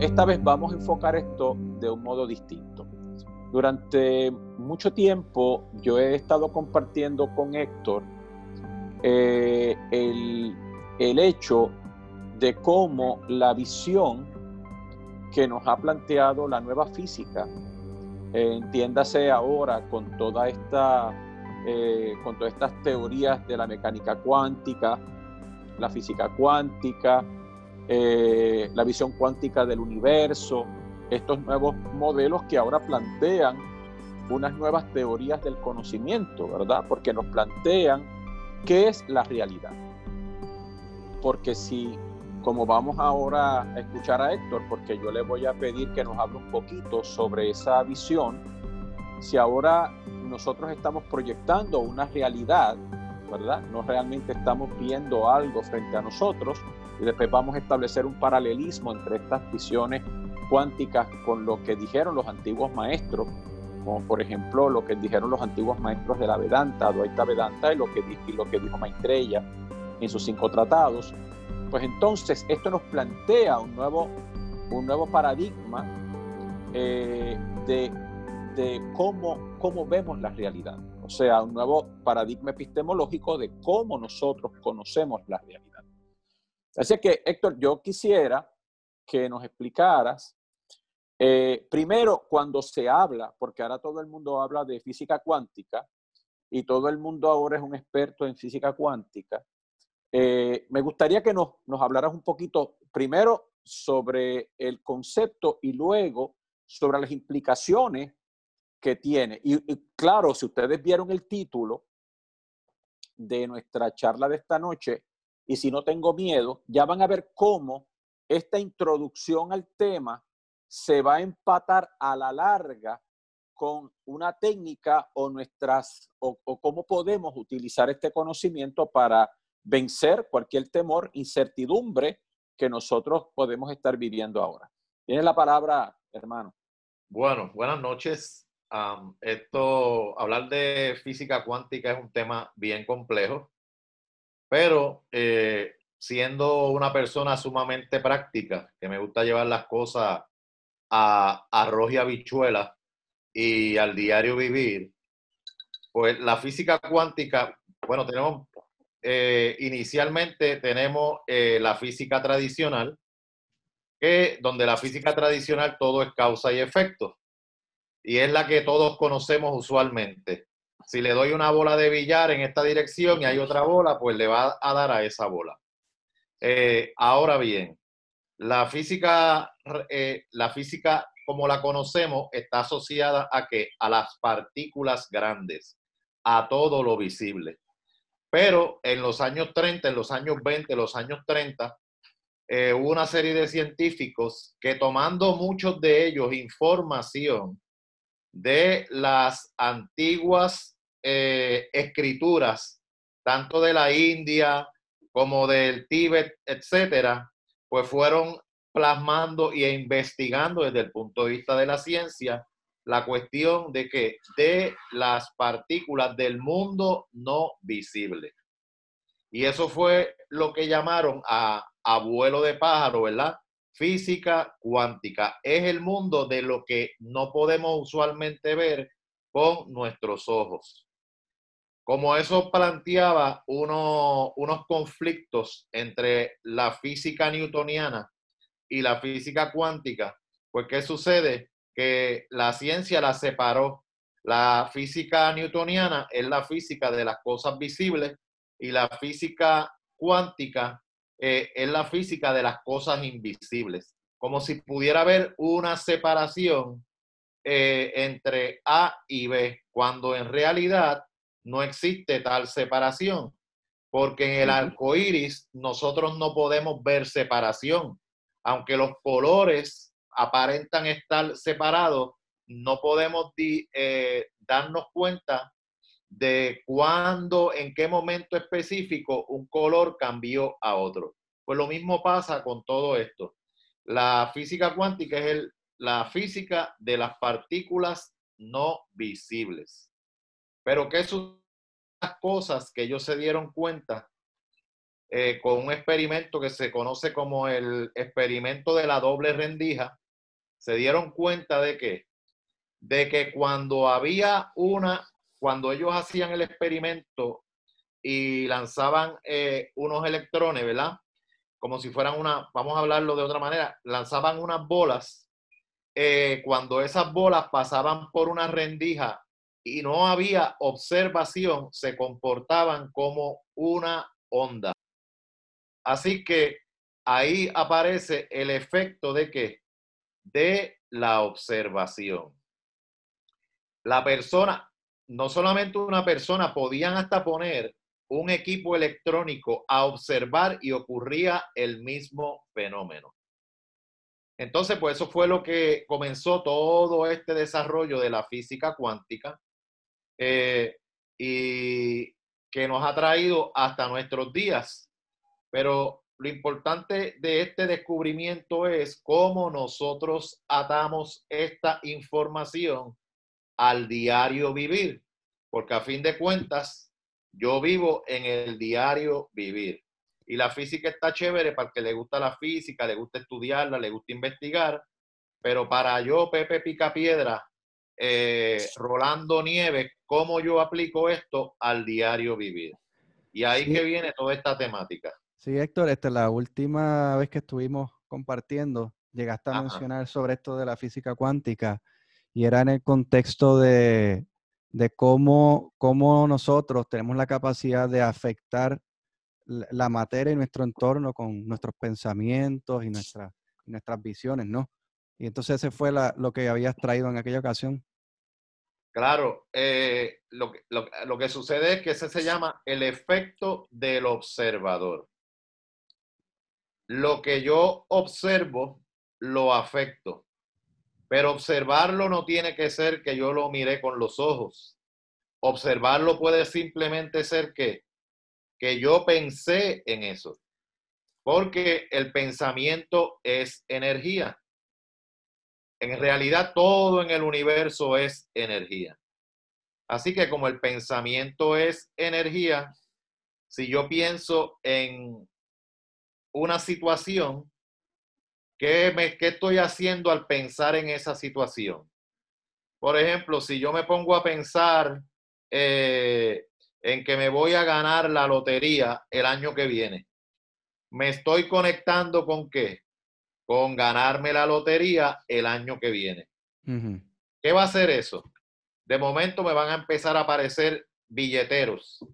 Esta vez vamos a enfocar esto de un modo distinto. Durante mucho tiempo yo he estado compartiendo con Héctor eh, el, el hecho de cómo la visión que nos ha planteado la nueva física, eh, entiéndase ahora con toda esta, eh, con todas estas teorías de la mecánica cuántica, la física cuántica, eh, la visión cuántica del universo, estos nuevos modelos que ahora plantean unas nuevas teorías del conocimiento, ¿verdad? Porque nos plantean qué es la realidad. Porque si como vamos ahora a escuchar a Héctor, porque yo le voy a pedir que nos hable un poquito sobre esa visión, si ahora nosotros estamos proyectando una realidad, No realmente estamos viendo algo frente a nosotros y después vamos a establecer un paralelismo entre estas visiones cuánticas con lo que dijeron los antiguos maestros, como por ejemplo lo que dijeron los antiguos maestros de la Vedanta, Advaita Vedanta y lo que, dijo Maitreya en sus cinco tratados, pues entonces esto nos plantea un nuevo, un nuevo paradigma eh, de, cómo, cómo vemos la realidad. O sea, un nuevo paradigma epistemológico de cómo nosotros conocemos la realidad. Así que, Héctor, yo quisiera que nos explicaras, eh, primero, cuando se habla, porque ahora todo el mundo habla de física cuántica y todo el mundo ahora es un experto en física cuántica, eh, me gustaría que nos, nos hablaras un poquito primero sobre el concepto y luego sobre las implicaciones que tiene. Y, claro, si ustedes vieron el título de nuestra charla de esta noche, y si no tengo miedo, ya van a ver cómo esta introducción al tema se va a empatar a la larga con una técnica o nuestras o cómo podemos utilizar este conocimiento para vencer cualquier temor, incertidumbre que nosotros podemos estar viviendo ahora. Tiene la palabra, hermano. Bueno, buenas noches. Esto, hablar de física cuántica es un tema bien complejo, pero eh, siendo una persona sumamente práctica, que me gusta llevar las cosas a arroz y habichuela y al diario vivir, pues la física cuántica, bueno, tenemos eh, inicialmente tenemos eh, la física tradicional, que donde la física tradicional todo es causa y efecto, y es la que todos conocemos usualmente. Si le doy una bola de billar en esta dirección y hay otra bola, pues le va a dar a esa bola. Eh, ahora bien, la física, la física como la conocemos está asociada a que a las partículas grandes, a todo lo visible. Pero en los años 30, en los años 20, los años 30, eh, hubo una serie de científicos que tomando muchos de ellos información de las antiguas eh, escrituras, tanto de la India como del Tíbet, etcétera, pues fueron plasmando e investigando desde el punto de vista de la ciencia la cuestión de que de las partículas del mundo no visible. Y eso fue lo que llamaron a abuelo de pájaro, ¿verdad? Física cuántica. Es el mundo de lo que no podemos usualmente ver con nuestros ojos. Como eso planteaba uno, unos conflictos entre la física newtoniana y la física cuántica, pues ¿qué sucede? que la ciencia la separó. La física newtoniana es la física de las cosas visibles y la física cuántica eh, es la física de las cosas invisibles. Como si pudiera haber una separación eh, entre A y B, cuando en realidad no existe tal separación, porque en el arco iris nosotros no podemos ver separación, aunque los colores aparentan estar separados, no podemos eh, darnos cuenta de cuándo, en qué momento específico un color cambió a otro. Pues lo mismo pasa con todo esto. La física cuántica es el, la física de las partículas no visibles. Pero ¿qué son las cosas que ellos se dieron cuenta eh, con un experimento que se conoce como el experimento de la doble rendija, se dieron cuenta de que, de que cuando había una, cuando ellos hacían el experimento y lanzaban eh, unos electrones, ¿verdad? Como si fueran una, vamos a hablarlo de otra manera, lanzaban unas bolas, eh, cuando esas bolas pasaban por una rendija y no había observación, se comportaban como una onda. Así que ahí aparece el efecto de que de la observación. La persona, no solamente una persona, podían hasta poner un equipo electrónico a observar y ocurría el mismo fenómeno. Entonces, pues eso fue lo que comenzó todo este desarrollo de la física cuántica eh, y que nos ha traído hasta nuestros días. Pero lo importante de este descubrimiento es cómo nosotros atamos esta información al diario vivir, porque a fin de cuentas, yo vivo en el diario vivir. Y la física está chévere para el que le gusta la física, le gusta estudiarla, le gusta investigar, pero para yo, Pepe Picapiedra, eh, Rolando Nieves, ¿cómo yo aplico esto al diario vivir? Y ahí que viene toda esta temática. Sí, Héctor, esta la última vez que estuvimos compartiendo, llegaste a mencionar sobre esto de la física cuántica y era en el contexto de, cómo, cómo, nosotros tenemos la capacidad de afectar la materia y nuestro entorno con nuestros pensamientos y, nuestras visiones, ¿no? Y entonces ese fue lo que habías traído en aquella ocasión. Claro, eh, lo, lo, que sucede es que ese se llama el efecto del observador lo que yo observo, lo afecto. Pero observarlo no tiene que ser que yo lo mire con los ojos. Observarlo puede simplemente ser que, que yo pensé en eso. Porque el pensamiento es energía. En realidad todo en el universo es energía. Así que como el pensamiento es energía, si yo pienso en una situación, ¿qué, me, ¿qué estoy haciendo al pensar en esa situación? Por ejemplo, si yo me pongo a pensar eh, en que me voy a ganar la lotería el año que viene, me estoy conectando con qué? Con ganarme la lotería el año que viene. ¿Qué va a hacer eso? De momento me van a empezar a aparecer billeteros.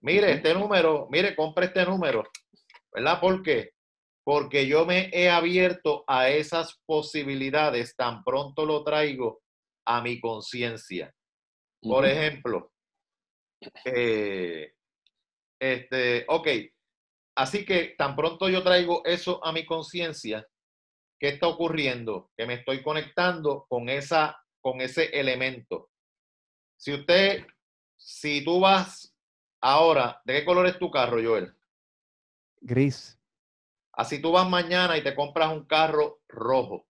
Mire, este número, mire, compre este número. ¿verdad? ¿Por qué? Porque yo me he abierto a esas posibilidades tan pronto lo traigo a mi conciencia. Por ejemplo, eh, este, ok, así que tan pronto yo traigo eso a mi conciencia, ¿qué está ocurriendo? Que me estoy conectando con, esa, con ese elemento. Si usted, si tú vas ahora, ¿de qué color es tu carro, Joel? Gris. Así tú vas mañana y te compras un carro rojo.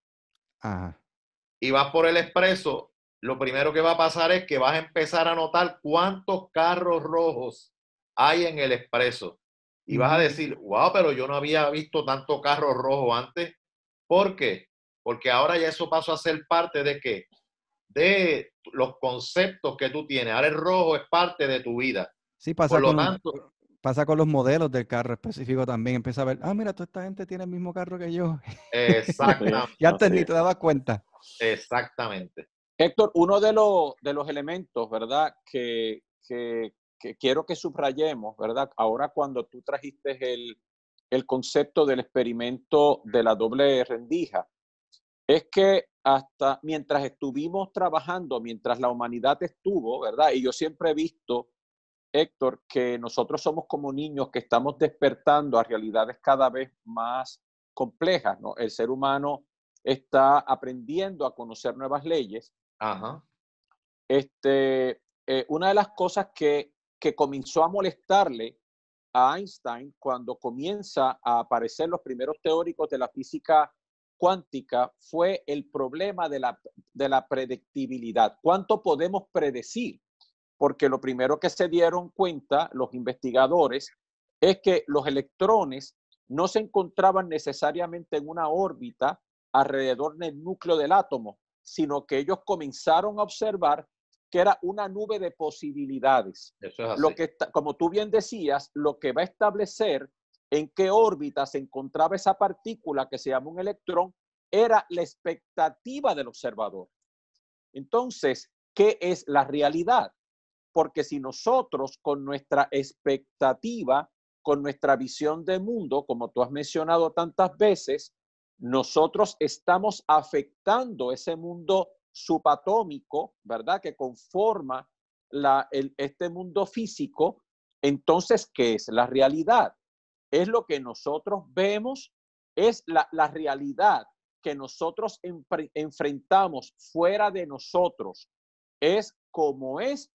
Y vas por el expreso, lo primero que va a pasar es que vas a empezar a notar cuántos carros rojos hay en el expreso. Y vas a decir, wow, pero yo no había visto tanto carro rojo antes. ¿Por qué? Porque ahora ya eso pasó a ser parte de qué? De los conceptos que tú tienes. Ahora el rojo es parte de tu vida. Sí, pasa Por lo tanto, Pasa con los modelos del carro específico también. Empieza a ver, ah, mira, toda esta gente tiene el mismo carro que yo. Exactamente. y antes ni te dabas cuenta. Exactamente. Héctor, uno de los, de los elementos, ¿verdad? Que, que, quiero que subrayemos, ¿verdad? Ahora cuando tú trajiste el, el concepto del experimento de la doble rendija, es que hasta mientras estuvimos trabajando, mientras la humanidad estuvo, ¿verdad? Y yo siempre he visto Héctor, que nosotros somos como niños que estamos despertando a realidades cada vez más complejas, ¿no? El ser humano está aprendiendo a conocer nuevas leyes. Ajá. Este, eh, una de las cosas que, que comenzó a molestarle a Einstein cuando comienza a aparecer los primeros teóricos de la física cuántica fue el problema de la, de la predictibilidad. ¿Cuánto podemos predecir? Porque lo primero que se dieron cuenta los investigadores es que los electrones no se encontraban necesariamente en una órbita alrededor del núcleo del átomo, sino que ellos comenzaron a observar que era una nube de posibilidades. Lo que, como tú bien decías, lo que va a establecer en qué órbita se encontraba esa partícula que se llama un electrón era la expectativa del observador. Entonces, ¿qué es la realidad? Porque si nosotros con nuestra expectativa, con nuestra visión de mundo, como tú has mencionado tantas veces, nosotros estamos afectando ese mundo subatómico, ¿verdad? Que conforma este mundo físico. Entonces, ¿qué es la realidad? Es lo que nosotros vemos, es la realidad que nosotros enfrentamos fuera de nosotros. Es como es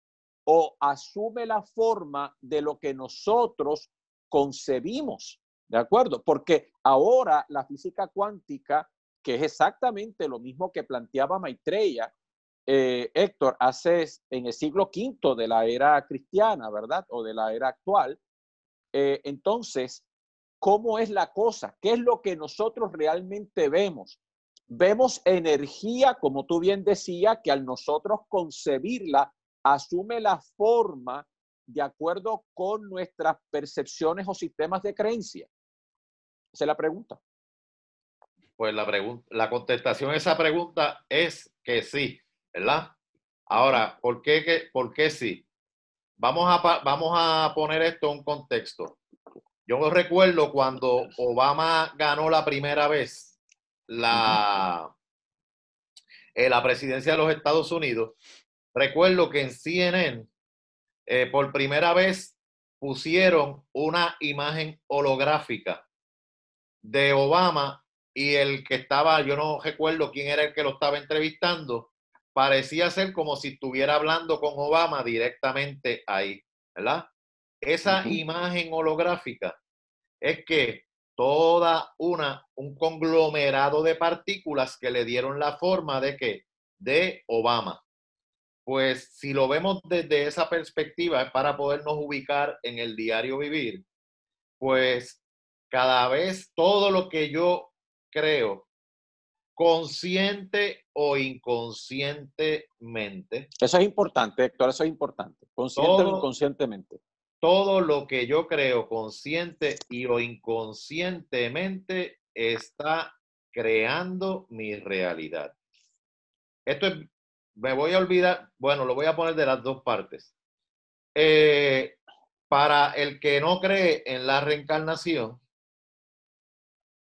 o asume la forma de lo que nosotros concebimos. ¿De acuerdo? Porque ahora la física cuántica, que es exactamente lo mismo que planteaba Maitreya, eh, Héctor, hace en el siglo V de la era cristiana, ¿verdad? O de la era actual. Eh, entonces, ¿cómo es la cosa? ¿Qué es lo que nosotros realmente vemos? Vemos energía, como tú bien decías, que al nosotros concebirla, asume la forma de acuerdo con nuestras percepciones o sistemas de creencia. Esa es la pregunta. Pues la, pregunta, la contestación a esa pregunta es que sí, ¿verdad? Ahora, ¿por qué, por qué sí? Vamos a, vamos a poner esto en un contexto. Yo recuerdo cuando Obama ganó la primera vez la, eh, la presidencia de los Estados Unidos. Recuerdo que en CNN, eh, por primera vez, pusieron una imagen holográfica de Obama y el que estaba, yo no recuerdo quién era el que lo estaba entrevistando, parecía ser como si estuviera hablando con Obama directamente ahí, ¿verdad? Esa imagen holográfica es que toda una, un conglomerado de partículas que le dieron la forma de que, de Obama. Pues si lo vemos desde esa perspectiva, es para podernos ubicar en el diario vivir, pues cada vez todo lo que yo creo, consciente o inconscientemente. Eso es importante, Héctor, eso es importante, consciente o inconscientemente. Todo lo que yo creo consciente y o inconscientemente está creando mi realidad. Esto es, me voy a olvidar, bueno, lo voy a poner de las dos partes. Eh, para el que no cree en la reencarnación,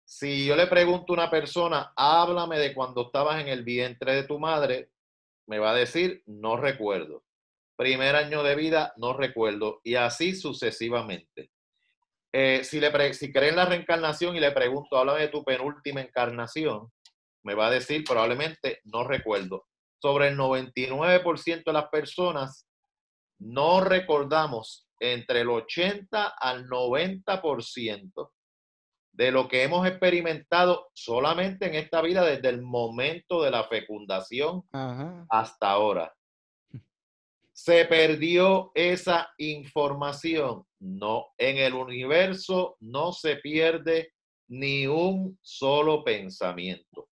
si yo le pregunto a una persona, háblame de cuando estabas en el vientre de tu madre, me va a decir, no recuerdo. Primer año de vida, no recuerdo. Y así sucesivamente. Eh, si, le si cree en la reencarnación y le pregunto, háblame de tu penúltima encarnación, me va a decir probablemente no recuerdo. Sobre el 99% de las personas no recordamos entre el 80 al 90% de lo que hemos experimentado solamente en esta vida desde el momento de la fecundación hasta ahora. ¿Se perdió esa información? No, en el universo no se pierde ni un solo pensamiento.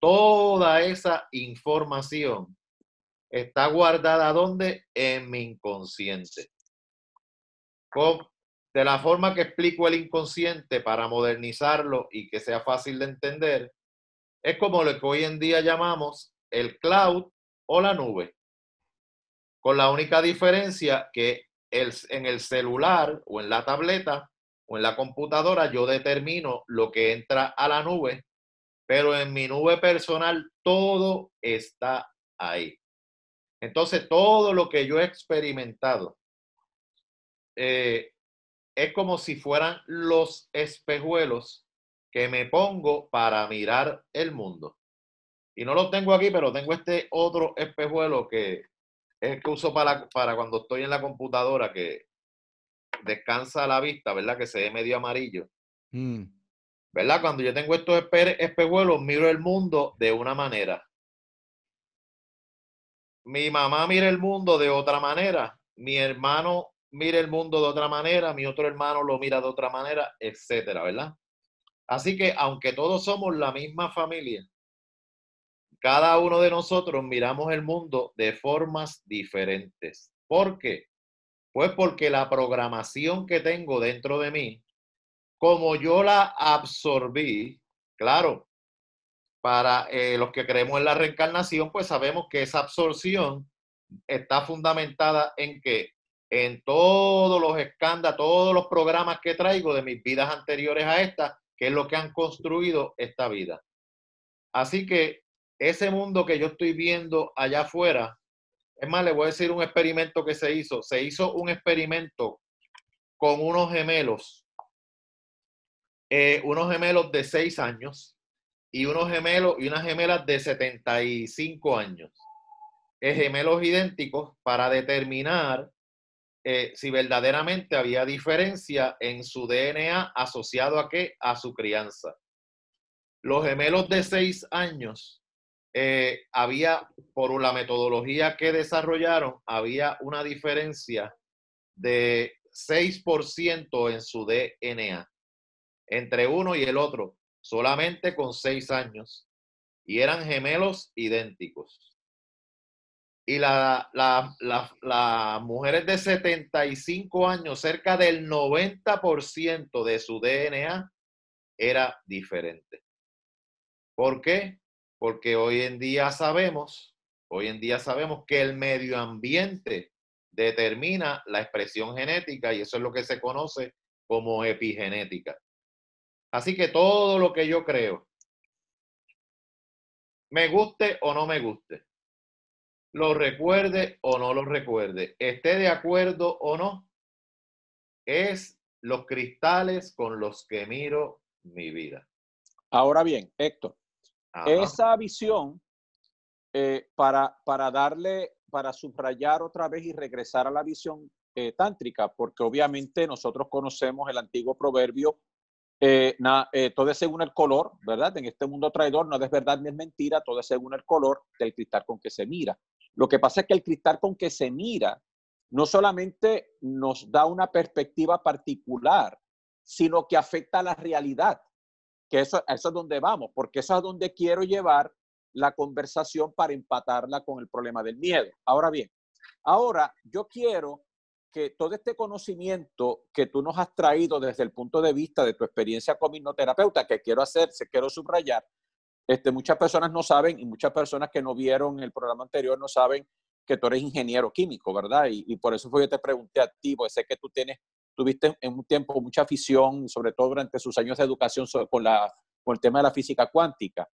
Toda esa información está guardada ¿dónde? En mi inconsciente de la forma que explico el inconsciente para modernizarlo y que sea fácil de entender, es como lo que hoy en día llamamos el cloud o la nube. Con la única diferencia que en el celular o en la tableta o en la computadora yo determino lo que entra a la nube, pero en mi nube personal todo está ahí. Entonces, todo lo que yo he experimentado eh, es como si fueran los espejuelos que me pongo para mirar el mundo. Y no lo tengo aquí, pero tengo este otro espejuelo que es que uso para, para cuando estoy en la computadora, que descansa la vista, ¿verdad? Que se ve medio amarillo. Mm. ¿Verdad? Cuando yo tengo estos espejuelos, miro el mundo de una manera. Mi mamá mira el mundo de otra manera. Mi hermano mire el mundo de otra manera, mi otro hermano lo mira de otra manera, etcétera, ¿verdad? Así que aunque todos somos la misma familia, cada uno de nosotros miramos el mundo de formas diferentes. ¿Por qué? Pues porque la programación que tengo dentro de mí, como yo la absorbí, claro, para eh, los que creemos en la reencarnación, pues sabemos que esa absorción está fundamentada en que en todos los escándalos, todos los programas que traigo de mis vidas anteriores a esta, que es lo que han construido esta vida. Así que ese mundo que yo estoy viendo allá afuera, es más, le voy a decir un experimento que se hizo. Se hizo un experimento con unos gemelos, eh, unos gemelos de seis años y unos gemelos y unas gemelas de 75 años. Gemelos idénticos para determinar eh, si verdaderamente había diferencia en su DNA asociado a qué? A su crianza. Los gemelos de seis años, eh, había, por la metodología que desarrollaron, había una diferencia de 6% en su DNA entre uno y el otro, solamente con seis años. Y eran gemelos idénticos. Y las la, mujeres de 75 años, cerca del 90% de su DNA era diferente. ¿Por qué? Porque hoy en día sabemos, hoy en día sabemos que el medio ambiente determina la expresión genética y eso es lo que se conoce como epigenética. Así que todo lo que yo creo, me guste o no me guste, lo recuerde o no lo recuerde, esté de acuerdo o no, es los cristales con los que miro mi vida. Ahora bien, Héctor, esa visión, eh, para, para darle, para subrayar otra vez y regresar a la visión eh, tántrica, porque obviamente nosotros conocemos el antiguo proverbio, eh, todo es según el color, ¿verdad? En este mundo traidor no es verdad ni es mentira, todo es según el color del cristal con que se mira. Lo que pasa es que el cristal con que se mira no solamente nos da una perspectiva particular, sino que afecta a la realidad que eso, eso es donde vamos, porque eso es donde quiero llevar la conversación para empatarla con el problema del miedo. Ahora bien, ahora yo quiero que todo este conocimiento que tú nos has traído desde el punto de vista de tu experiencia como hipnoterapeuta, que quiero hacer, se quiero subrayar, este, muchas personas no saben y muchas personas que no vieron el programa anterior no saben que tú eres ingeniero químico, ¿verdad? Y, y por eso fue yo te pregunté a ti, porque sé que tú tienes tuviste en un tiempo mucha afición, sobre todo durante sus años de educación con, la, con el tema de la física cuántica.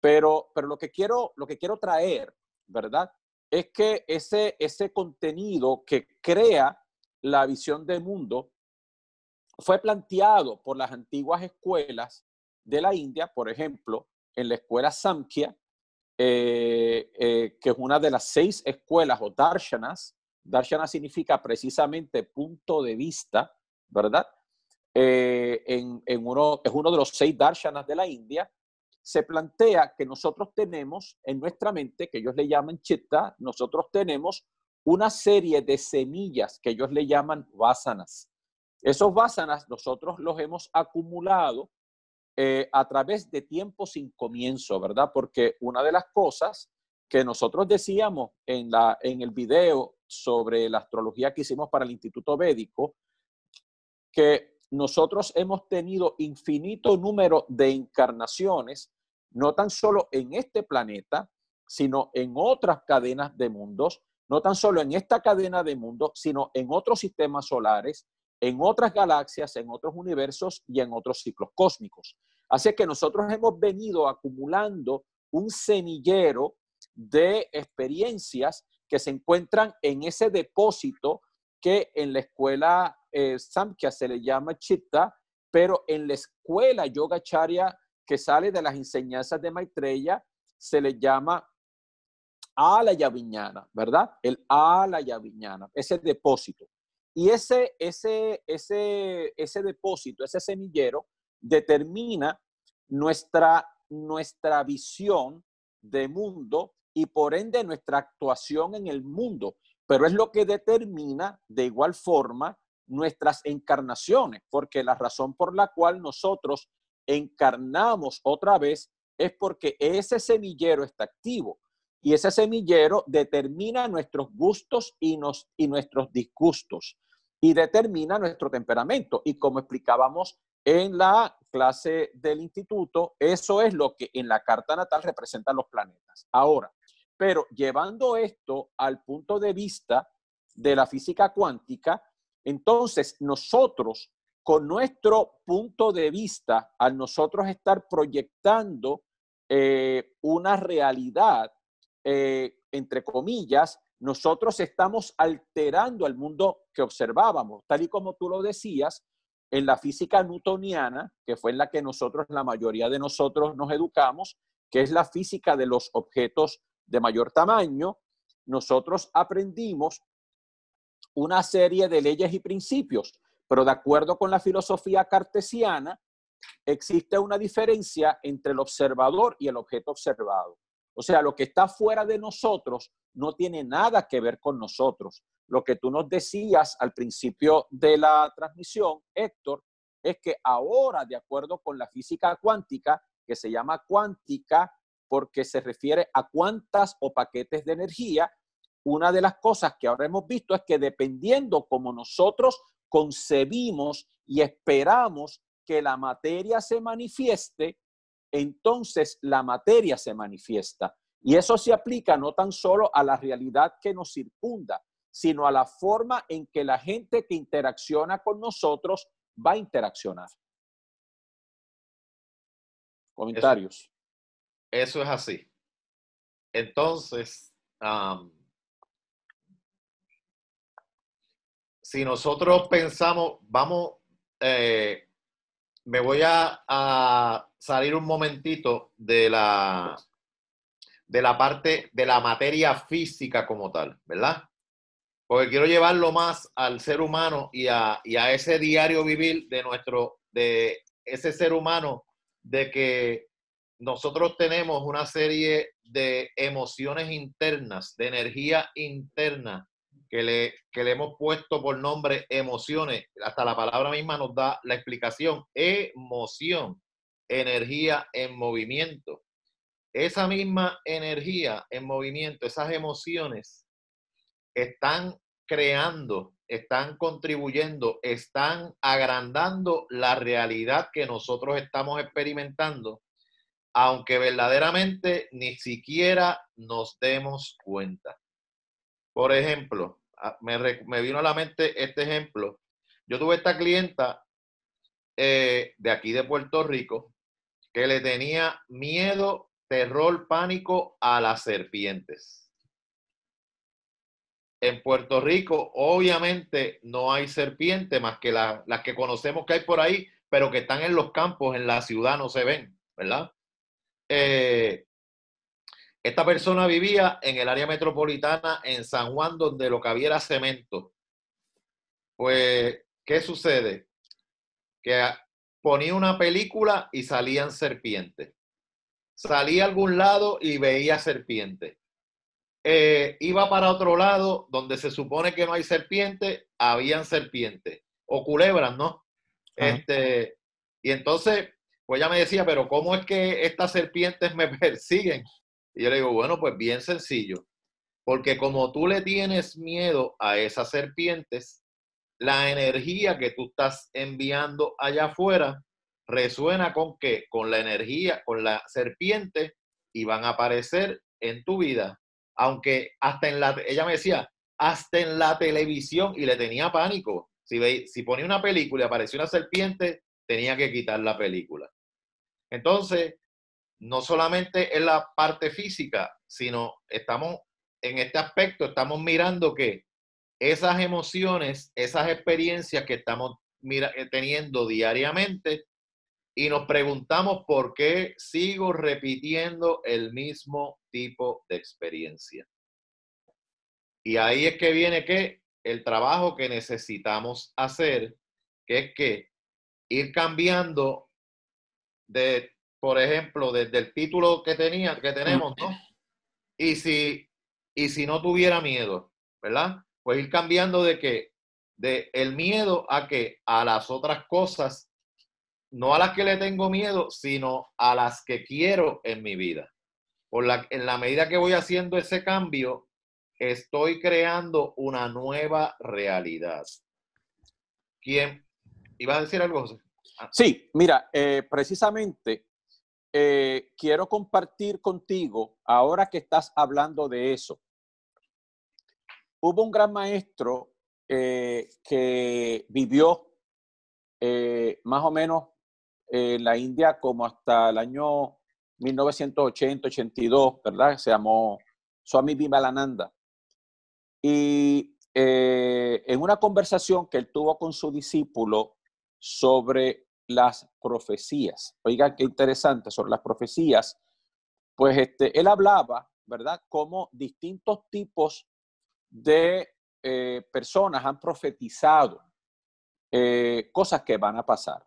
Pero, pero lo, que quiero, lo que quiero traer, ¿verdad? Es que ese, ese contenido que crea la visión del mundo fue planteado por las antiguas escuelas de la India, por ejemplo, en la escuela Samkhya, eh, eh, que es una de las seis escuelas o darshanas Darshana significa precisamente punto de vista, ¿verdad? Eh, en, uno, es uno de los seis darshanas de la India, se plantea que nosotros tenemos en nuestra mente, que ellos le llaman chitta, nosotros tenemos una serie de semillas que ellos le llaman vasanas. Esos vasanas nosotros los hemos acumulado eh, a través de tiempo sin comienzo, ¿verdad? Porque una de las cosas que nosotros decíamos en, la, en el video sobre la astrología que hicimos para el Instituto Védico, que nosotros hemos tenido infinito número de encarnaciones, no tan solo en este planeta, sino en otras cadenas de mundos, no tan solo en esta cadena de mundos, sino en otros sistemas solares, en otras galaxias, en otros universos y en otros ciclos cósmicos. Así que nosotros hemos venido acumulando un semillero de experiencias que se encuentran en ese depósito que en la escuela eh, Samkhya se le llama Chitta, pero en la escuela Yogacharya que sale de las enseñanzas de Maitreya se le llama Alaya Viñana, ¿verdad? El Alaya Viñana, ese depósito. Y ese, ese, ese, ese depósito, ese semillero, determina nuestra, nuestra visión de mundo y por ende nuestra actuación en el mundo. pero es lo que determina de igual forma nuestras encarnaciones, porque la razón por la cual nosotros encarnamos otra vez es porque ese semillero está activo y ese semillero determina nuestros gustos y, nos, y nuestros disgustos y determina nuestro temperamento. Y como explicábamos en la clase del instituto, eso es lo que en la carta natal representan los planetas. Ahora, pero llevando esto al punto de vista de la física cuántica, entonces nosotros, con nuestro punto de vista, al nosotros estar proyectando eh, una realidad, eh, entre comillas, nosotros estamos alterando el mundo que observábamos, tal y como tú lo decías, en la física newtoniana, que fue en la que nosotros, la mayoría de nosotros nos educamos, que es la física de los objetos de mayor tamaño, nosotros aprendimos una serie de leyes y principios, pero de acuerdo con la filosofía cartesiana, existe una diferencia entre el observador y el objeto observado. O sea, lo que está fuera de nosotros no tiene nada que ver con nosotros. Lo que tú nos decías al principio de la transmisión, Héctor, es que ahora, de acuerdo con la física cuántica, que se llama cuántica porque se refiere a cuántas o paquetes de energía, una de las cosas que ahora hemos visto es que dependiendo como nosotros concebimos y esperamos que la materia se manifieste, entonces la materia se manifiesta. Y eso se aplica no tan solo a la realidad que nos circunda, sino a la forma en que la gente que interacciona con nosotros va a interaccionar. Comentarios. Eso, es así. Entonces, si nosotros pensamos, vamos, eh, me voy a, salir un momentito de la, de la parte de la materia física como tal, ¿verdad? Porque quiero llevarlo más al ser humano y a, y a ese diario vivir de nuestro, de ese ser humano, de que nosotros tenemos una serie de emociones internas, de energía interna que le, le hemos puesto por nombre emociones, hasta la palabra misma nos da la explicación, emoción, energía en movimiento. Esa misma energía en movimiento, esas emociones, están creando, están contribuyendo, están agrandando la realidad que nosotros estamos experimentando, aunque verdaderamente ni siquiera nos demos cuenta. Por ejemplo, ah, me, vino a la mente este ejemplo. Yo tuve esta clienta eh, de aquí de Puerto Rico que le tenía miedo, terror, pánico a las serpientes. En Puerto Rico, obviamente, no hay serpientes más que las que conocemos que hay por ahí, pero que están en los campos, en la ciudad no se ven, ¿verdad? Eh, esta persona vivía en el área metropolitana en San Juan, donde lo que había era cemento. Pues, ¿qué sucede? Que ponía una película y salían serpientes. Salía a algún lado y veía serpientes. Eh, iba para otro lado donde se supone que no hay serpientes, habían serpientes. O culebras, ¿no? Este, y entonces, pues ella me decía, pero ¿cómo es que estas serpientes me persiguen? Y yo le digo, bueno, pues bien sencillo. Porque como tú le tienes miedo a esas serpientes, la energía que tú estás enviando allá afuera resuena con qué? Con la energía, con la serpiente y van a aparecer en tu vida. Aunque hasta en la, ella me decía, hasta en la televisión y le tenía pánico. Si, ve, si ponía una película y apareció una serpiente, tenía que quitar la película. Entonces, no solamente en la parte física, sino estamos en este aspecto, estamos mirando que esas emociones, esas experiencias que estamos eh, teniendo diariamente y nos preguntamos por qué sigo repitiendo el mismo tipo de experiencia. Y ahí es que viene que el trabajo que necesitamos hacer, que es que ir cambiando de por ejemplo, desde el título que tenía, que tenemos, ¿no? Y si, y si no tuviera miedo, ¿verdad? Pues ir cambiando de que, de el miedo a que a las otras cosas, no a las que le tengo miedo, sino a las que quiero en mi vida. Por la, en la medida que voy haciendo ese cambio, estoy creando una nueva realidad. ¿Quién? ¿Iba a decir algo, José? Ah. Sí, mira, eh, precisamente eh, quiero compartir contigo, ahora que estás hablando de eso, hubo un gran maestro eh, que vivió más o menos en la India como hasta el año 1980-82, ¿verdad? Se llamó Swami Vimalananda. Y en una conversación que él tuvo con su discípulo sobre las profecías. Oiga, qué interesante sobre las profecías. Pues este, él hablaba, ¿verdad? Como distintos tipos de eh, personas han profetizado eh, cosas que van a pasar.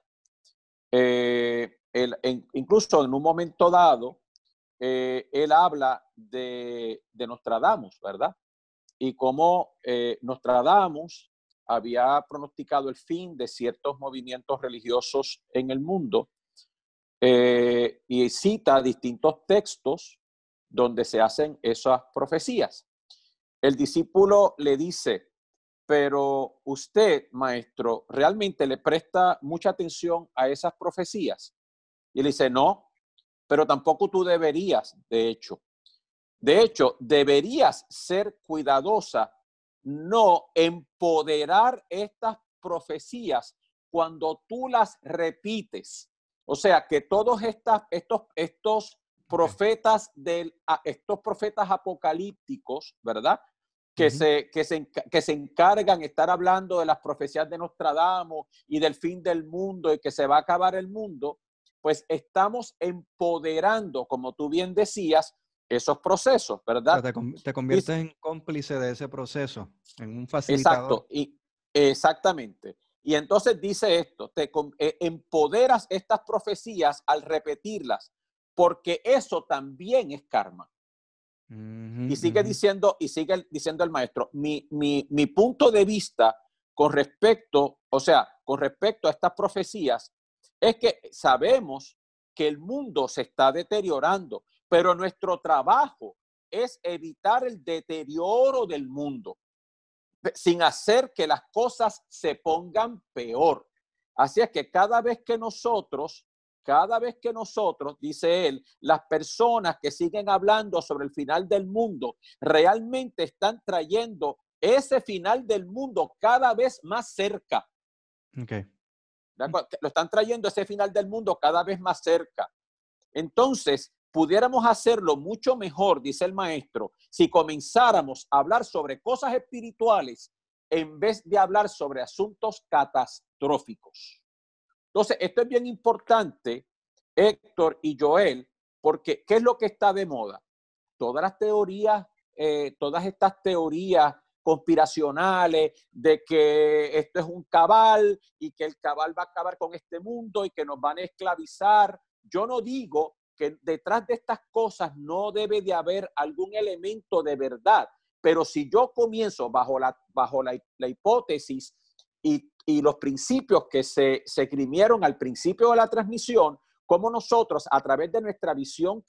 Eh, incluso en un momento dado, él habla de, de, Nostradamus, ¿verdad? Y cómo Nostradamus había pronosticado el fin de ciertos movimientos religiosos en el mundo eh, y cita distintos textos donde se hacen esas profecías. El discípulo le dice, pero usted, maestro, realmente le presta mucha atención a esas profecías. Y él dice, no, pero tampoco tú deberías, de hecho. De hecho, deberías ser cuidadosa no empoderar estas profecías cuando tú las repites. O sea, que todos estas, estos, estos profetas del, estos profetas apocalípticos, ¿verdad? Que, se, que, se, que se encargan de estar hablando de las profecías de Nostradamus y del fin del mundo y que se va a acabar el mundo, pues estamos empoderando, como tú bien decías, esos procesos, ¿verdad? te, conviertes en cómplice de ese proceso, en un facilitador. Exacto, y, exactamente. Y entonces dice esto, te eh, empoderas estas profecías al repetirlas, porque eso también es karma. y sigue diciendo, y sigue diciendo el maestro, mi, mi, mi punto de vista con respecto, o sea, con respecto a estas profecías, es que sabemos que el mundo se está deteriorando pero nuestro trabajo es evitar el deterioro del mundo sin hacer que las cosas se pongan peor. Así es que cada vez que nosotros, cada vez que nosotros, dice él, las personas que siguen hablando sobre el final del mundo realmente están trayendo ese final del mundo cada vez más cerca. Okay. Lo están trayendo ese final del mundo cada vez más cerca. Entonces, pudiéramos hacerlo mucho mejor, dice el maestro, si comenzáramos a hablar sobre cosas espirituales en vez de hablar sobre asuntos catastróficos. Entonces, esto es bien importante, Héctor y Joel, porque ¿qué es lo que está de moda? Todas las teorías, eh, todas estas teorías conspiracionales de que esto es un cabal y que el cabal va a acabar con este mundo y que nos van a esclavizar. Yo no digo que detrás de estas cosas no debe de haber algún elemento de verdad. Pero si yo comienzo bajo la, bajo la, hipótesis y, y, los principios que se, se escribieron al principio de la transmisión, como nosotros a través de nuestra visión,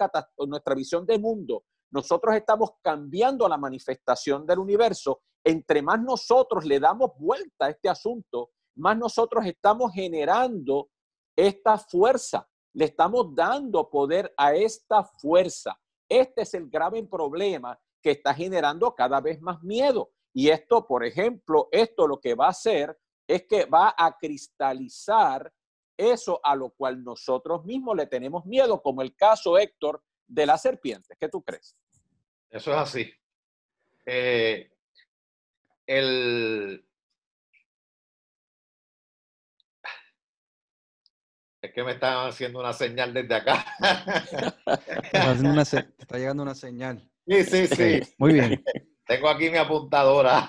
nuestra visión de mundo, nosotros estamos cambiando la manifestación del universo, entre más nosotros le damos vuelta a este asunto, más nosotros estamos generando esta fuerza le estamos dando poder a esta fuerza. Este es el grave problema que está generando cada vez más miedo. Y esto, por ejemplo, esto lo que va a hacer es que va a cristalizar eso a lo cual nosotros mismos le tenemos miedo, como el caso, Héctor, de la serpiente. ¿Qué tú crees? Eso es así. Eh, el, Es que me están haciendo una señal desde acá. está llegando una señal. Sí, sí, sí. Muy bien. Tengo aquí mi apuntadora.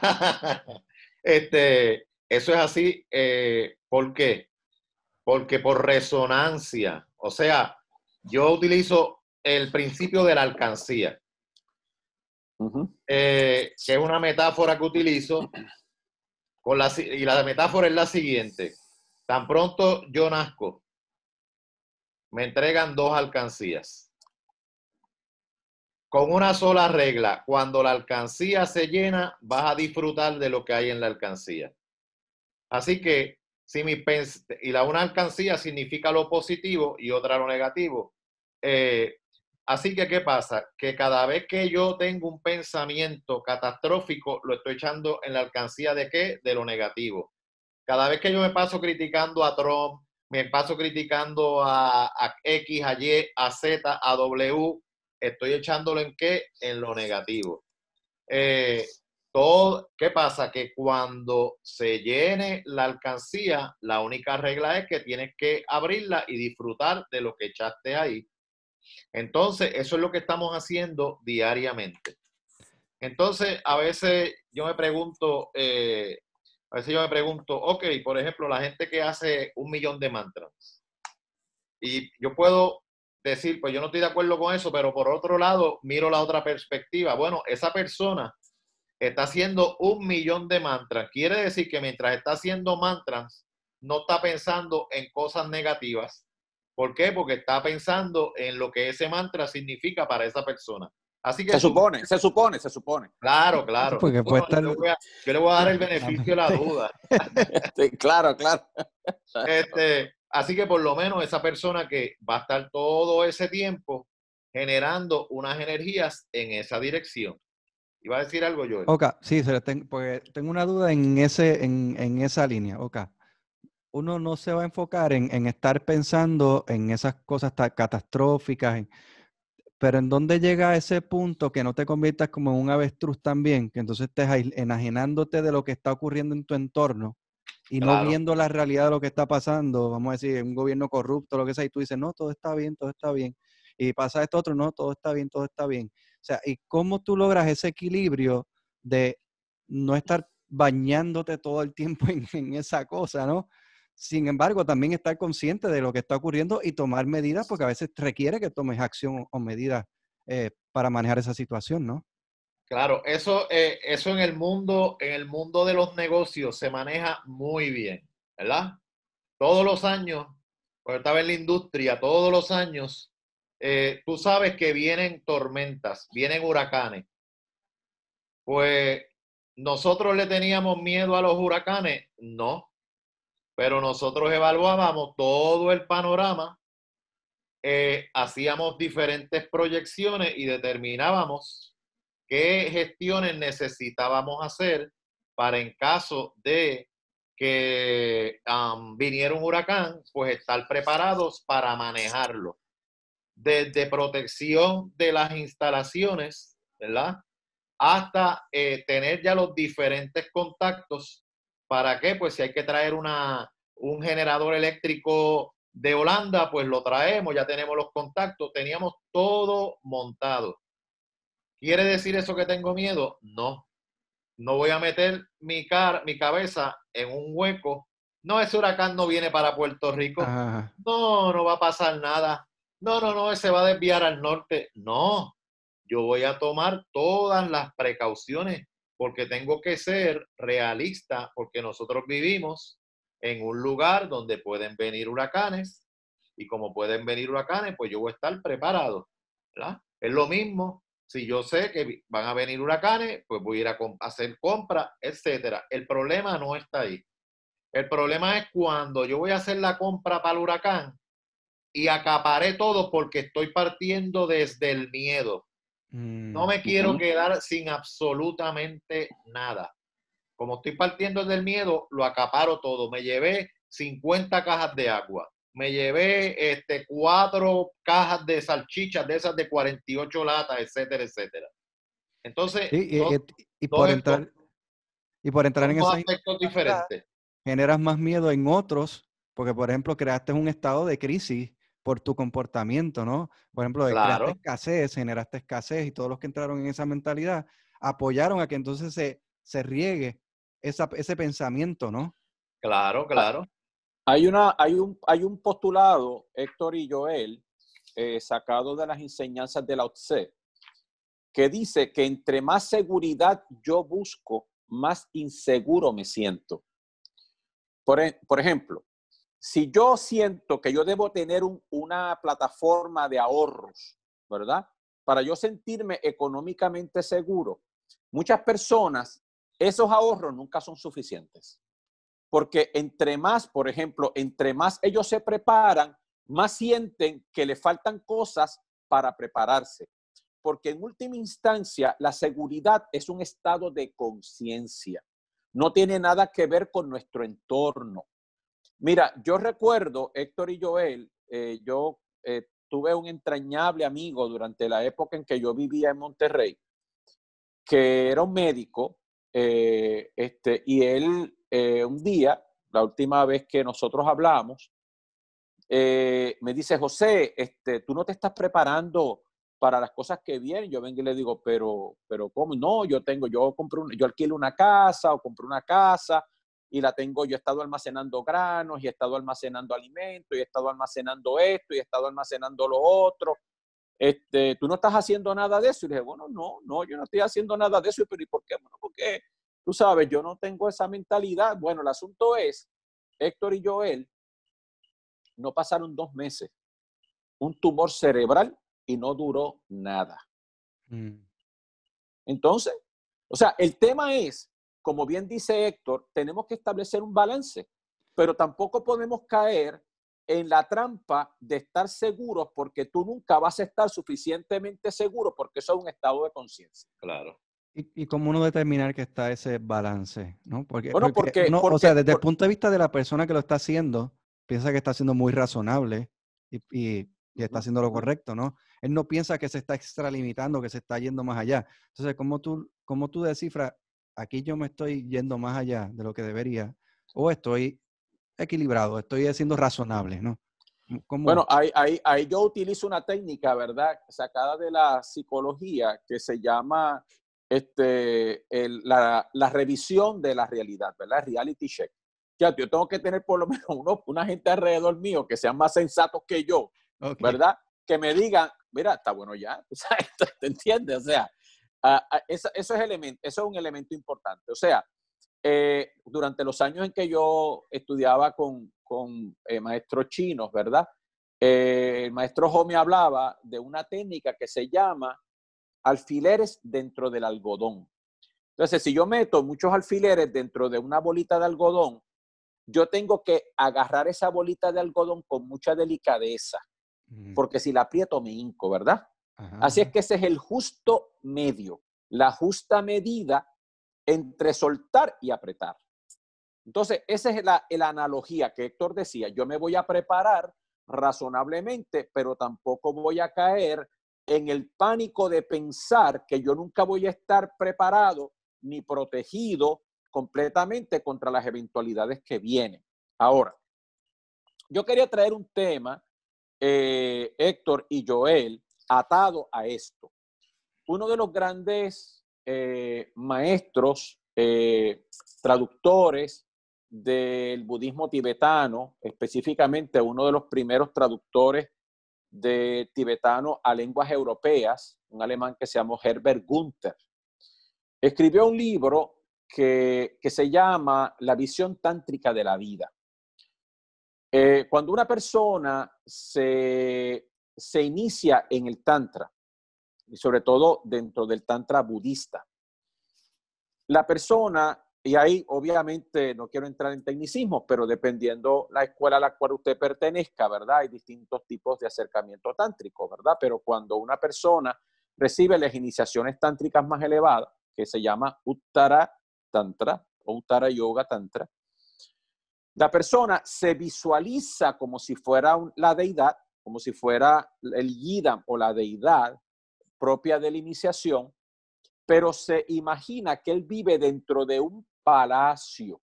Este, eso es así. Eh, ¿Por qué? Porque por resonancia. O sea, yo utilizo el principio de la alcancía. eh, que es una metáfora que utilizo, con la, y la metáfora es la siguiente. Tan pronto yo nazco, me entregan dos alcancías. Con una sola regla, cuando la alcancía se llena, vas a disfrutar de lo que hay en la alcancía. Así que, si mi y la una alcancía significa lo positivo y otra lo negativo. Eh, así que, ¿qué pasa? Que cada vez que yo tengo un pensamiento catastrófico, lo estoy echando en la alcancía de qué? De lo negativo. Cada vez que yo me paso criticando a Trump, me paso criticando a, X, a Y, a Z, a W, estoy echándolo en qué? En lo negativo. Eh, todo, ¿Qué pasa? Que cuando se llene la alcancía, la única regla es que tienes que abrirla y disfrutar de lo que echaste ahí. Entonces, eso es lo que estamos haciendo diariamente. Entonces, a veces yo me pregunto, eh, a veces yo me pregunto, ok, por ejemplo, la gente que hace un millón de mantras. Y yo puedo decir, pues yo no estoy de acuerdo con eso, pero por otro lado, miro la otra perspectiva. Bueno, esa persona está haciendo un millón de mantras. Quiere decir que mientras está haciendo mantras, no está pensando en cosas negativas. ¿Por qué? Porque está pensando en lo que ese mantra significa para esa persona. Así que se supone, se supone, se supone. Claro, claro. Porque yo, le voy a, dar el beneficio de la duda. claro, claro. Este, así que por lo menos esa persona que va a estar todo ese tiempo generando unas energías en esa dirección. ¿Iba a decir algo yo? Ok, sí, tengo, porque tengo una duda en, ese, en, en esa línea. Ok. Uno no se va a enfocar en, en estar pensando en esas cosas tan catastróficas, pero en dónde llega ese punto que no te conviertas como en un avestruz también, que entonces estés enajenándote de lo que está ocurriendo en tu entorno y no viendo la realidad de lo que está pasando, vamos a decir, un gobierno corrupto, lo que sea, y tú dices, no, todo está bien, todo está bien. Y pasa esto otro, no, todo está bien, todo está bien. O sea, ¿y cómo tú logras ese equilibrio de no estar bañándote todo el tiempo en, en esa cosa, ¿no? Sin embargo, también estar consciente de lo que está ocurriendo y tomar medidas, porque a veces requiere que tomes acción o medidas eh, para manejar esa situación, ¿no? Claro, eso, eh, eso en el mundo, en el mundo de los negocios se maneja muy bien, ¿verdad? Todos los años, cuando estaba en la industria, todos los años, eh, tú sabes que vienen tormentas, vienen huracanes. Pues nosotros le teníamos miedo a los huracanes, no pero nosotros evaluábamos todo el panorama, eh, hacíamos diferentes proyecciones y determinábamos qué gestiones necesitábamos hacer para en caso de que viniera un huracán, pues estar preparados para manejarlo. Desde protección de las instalaciones, ¿verdad? Hasta eh, tener ya los diferentes contactos ¿Para qué? Pues si hay que traer una, un generador eléctrico de Holanda, pues lo traemos, ya tenemos los contactos, teníamos todo montado. ¿Quiere decir eso que tengo miedo? No. No voy a meter mi, car mi cabeza en un hueco. No, ese huracán no viene para Puerto Rico. No, no va a pasar nada. No, no, no, ese va a desviar al norte. No, yo voy a tomar todas las precauciones porque tengo que ser realista, porque nosotros vivimos en un lugar donde pueden venir huracanes y como pueden venir huracanes, pues yo voy a estar preparado. Es lo mismo, si yo sé que van a venir huracanes, pues voy a ir a hacer compra, etcétera. El problema no está ahí. El problema es cuando yo voy a hacer la compra para el huracán y acaparé todo porque estoy partiendo desde el miedo. No me mm, quiero quedar sin absolutamente nada. Como estoy partiendo del miedo, lo acaparo todo. Me llevé 50 cajas de agua. Me llevé este, cuatro cajas de salchichas de esas de 48 latas, etcétera, etcétera. Entonces, y, por entrar, y por entrar en esos aspectos diferentes. Generas más miedo en otros, porque por ejemplo creaste un estado de crisis por tu comportamiento, ¿no? Por ejemplo, de creaste escasez, generaste escasez y todos los que entraron en esa mentalidad apoyaron a que entonces se, se riegue esa, ese pensamiento, ¿no? Claro, claro. Hay, una, hay, un, hay un postulado, Héctor y Joel, eh, sacado de las enseñanzas de la Tse, que dice que entre más seguridad yo busco, más inseguro me siento. Por, e, ejemplo, si yo siento que yo debo tener una plataforma de ahorros, ¿verdad? Para yo sentirme económicamente seguro, muchas personas, esos ahorros nunca son suficientes. Porque entre más, por ejemplo, entre más ellos se preparan, más sienten que le faltan cosas para prepararse. Porque en última instancia, la seguridad es un estado de conciencia. No tiene nada que ver con nuestro entorno. Mira, yo recuerdo, Héctor y Joel, eh, yo eh, tuve un entrañable amigo durante la época en que yo vivía en Monterrey, que era un médico, eh, este, y él un día, la última vez que nosotros hablamos, me dice, José, este, tú no te estás preparando para las cosas que vienen. Yo vengo y le digo, pero, pero ¿cómo? No, yo tengo, yo compro, yo alquilo una casa o compro una casa y la tengo, yo he estado almacenando granos y he estado almacenando alimentos y he estado almacenando esto y he estado almacenando lo otro. Este, tú no estás haciendo nada de eso. Y le dije, bueno, no, no, yo no estoy haciendo nada de eso. Pero ¿y por qué? Bueno, porque tú sabes, yo no tengo esa mentalidad. Bueno, el asunto es, Héctor y Joel no pasaron dos meses. Un tumor cerebral y no duró nada. Mm. Entonces, o sea, el tema es, como bien dice Héctor, tenemos que establecer un balance, pero tampoco podemos caer en la trampa de estar seguros porque tú nunca vas a estar suficientemente seguro porque eso es un estado de conciencia. Claro. ¿Y, cómo uno determinar que está ese balance? ¿no? Porque, bueno, porque, o sea, desde el punto de vista de la persona que lo está haciendo, piensa que está siendo muy razonable y y está haciendo lo correcto, ¿no? Él no piensa que se está extralimitando, que se está yendo más allá. Entonces, ¿cómo tú, cómo tú descifras, aquí yo me estoy yendo más allá de lo que debería, o estoy equilibrado, estoy siendo razonable, ¿no? Bueno, ahí, ahí, ahí, yo utilizo una técnica, ¿verdad? Sacada de la psicología que se llama este, la, la, revisión de la realidad, ¿verdad? Reality check. Ya, yo tengo que tener por lo menos uno, una gente alrededor mío que sean más sensatos que yo ¿verdad? Que me digan, mira, está bueno ya, ¿te entiendes? O sea, eso, es elemento, eso es un elemento importante. O sea, eh, durante los años en que yo estudiaba con, con eh, maestros chinos, ¿verdad? Eh, el maestro Ho me hablaba de una técnica que se llama alfileres dentro del algodón. Entonces, si yo meto muchos alfileres dentro de una bolita de algodón, yo tengo que agarrar esa bolita de algodón con mucha delicadeza porque si la aprieto me hinco, ¿verdad? Así es que ese es el justo medio, la justa medida entre soltar y apretar. Entonces, esa es la, analogía que Héctor decía. Yo me voy a preparar razonablemente, pero tampoco voy a caer en el pánico de pensar que yo nunca voy a estar preparado ni protegido completamente contra las eventualidades que vienen. Ahora, yo quería traer un tema eh, Héctor y Joel atado a esto. Uno de los grandes eh, maestros, eh, traductores del budismo tibetano, específicamente uno de los primeros traductores de tibetano a lenguas europeas, un alemán que se llamó Herbert Gunther, escribió un libro que, se llama La visión tántrica de la vida. Eh, cuando una persona se, inicia en el Tantra, y sobre todo dentro del Tantra budista, la persona, y ahí obviamente no quiero entrar en tecnicismo, pero dependiendo la escuela a la cual usted pertenezca, ¿verdad? Hay distintos tipos de acercamiento tántrico, ¿verdad? Pero cuando una persona recibe las iniciaciones tántricas más elevadas, que se llama Uttara Tantra o Uttara Yoga Tantra, la persona se visualiza como si fuera la deidad, como si fuera el yidam o la deidad propia de la iniciación, pero se imagina que él vive dentro de un palacio.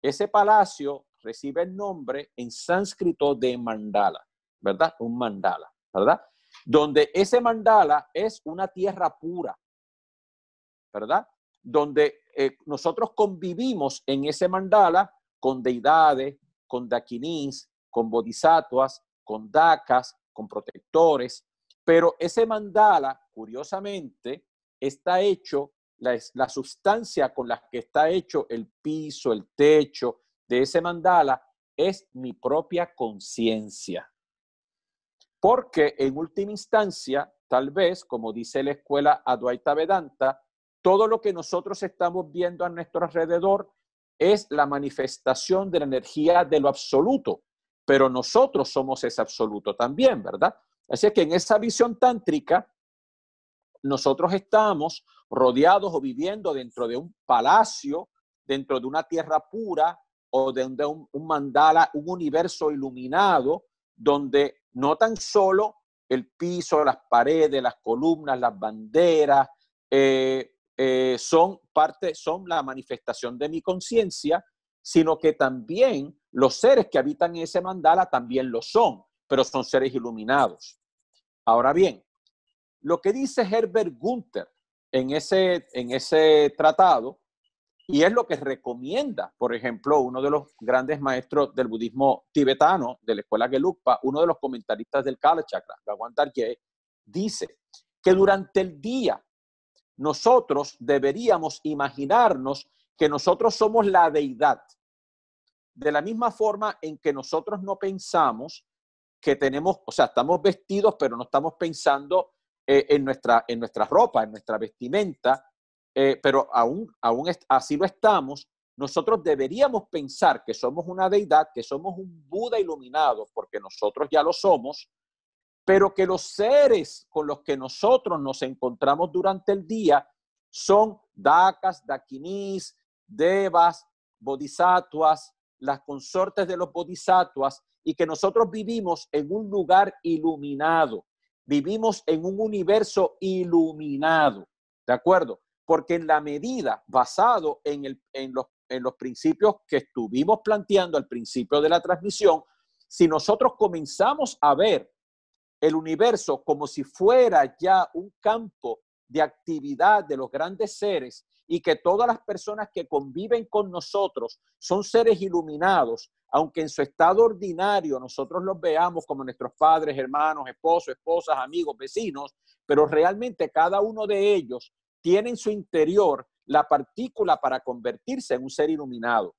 Ese palacio recibe el nombre en sánscrito de mandala, ¿verdad? Un mandala, ¿verdad? Donde ese mandala es una tierra pura, ¿verdad? Donde eh, nosotros convivimos en ese mandala con deidades, con dakinis, con bodhisattvas, con dakas, con protectores, pero ese mandala, curiosamente, está hecho, la, la sustancia con la que está hecho el piso, el techo de ese mandala, es mi propia conciencia. Porque en última instancia, tal vez, como dice la escuela Advaita Vedanta, todo lo que nosotros estamos viendo a nuestro alrededor es la manifestación de la energía de lo absoluto, pero nosotros somos ese absoluto también, ¿verdad? Así que en esa visión tántrica, nosotros estamos rodeados o viviendo dentro de un palacio, dentro de una tierra pura o de un, mandala, un universo iluminado, donde no tan solo el piso, las paredes, las columnas, las banderas, eh, eh, son parte, son la manifestación de mi conciencia, sino que también los seres que habitan en ese mandala también lo son, pero son seres iluminados. Ahora bien, lo que dice Herbert Gunther en ese, en ese tratado, y es lo que recomienda, por ejemplo, uno de los grandes maestros del budismo tibetano de la escuela Gelugpa, uno de los comentaristas del Kala Chakra, Bhagwan Tarje, dice que durante el día nosotros deberíamos imaginarnos que nosotros somos la deidad. De la misma forma en que nosotros no pensamos que tenemos, o sea, estamos vestidos, pero no estamos pensando eh, en, nuestra, en nuestra ropa, en nuestra vestimenta, eh, pero aún, aún así lo estamos, nosotros deberíamos pensar que somos una deidad, que somos un Buda iluminado, porque nosotros ya lo somos, pero que los seres con los que nosotros nos encontramos durante el día son dakas, dakinis, devas, bodhisattvas, las consortes de los bodhisattvas, y que nosotros vivimos en un lugar iluminado, vivimos en un universo iluminado, ¿de acuerdo? Porque en la medida, basado en, el, en, los, en los principios que estuvimos planteando al principio de la transmisión, si nosotros comenzamos a ver el universo como si fuera ya un campo de actividad de los grandes seres y que todas las personas que conviven con nosotros son seres iluminados, aunque en su estado ordinario nosotros los veamos como nuestros padres, hermanos, esposos, esposas, amigos, vecinos, pero realmente cada uno de ellos tiene en su interior la partícula para convertirse en un ser iluminado.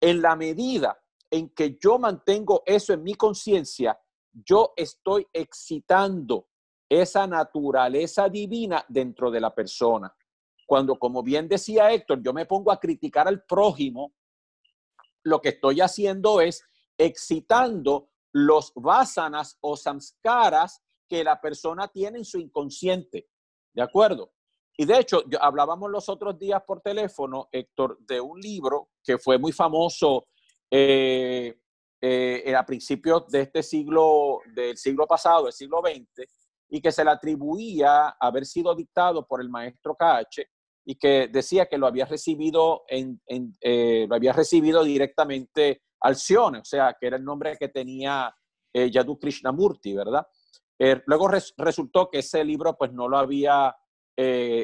En la medida en que yo mantengo eso en mi conciencia, yo estoy excitando esa naturaleza divina dentro de la persona. Cuando, como bien decía Héctor, yo me pongo a criticar al prójimo, lo que estoy haciendo es excitando los vasanas o samskaras que la persona tiene en su inconsciente. ¿De acuerdo? Y de hecho, hablábamos los otros días por teléfono, Héctor, de un libro que fue muy famoso eh, eh, a principios de este siglo, del siglo pasado, del siglo XX, y que se le atribuía haber sido dictado por el maestro KH y que decía que lo había recibido, en, eh, lo había recibido directamente o sea, que era el nombre que tenía eh, Yadu Krishnamurti, ¿verdad? Eh, luego resultó que ese libro pues no lo había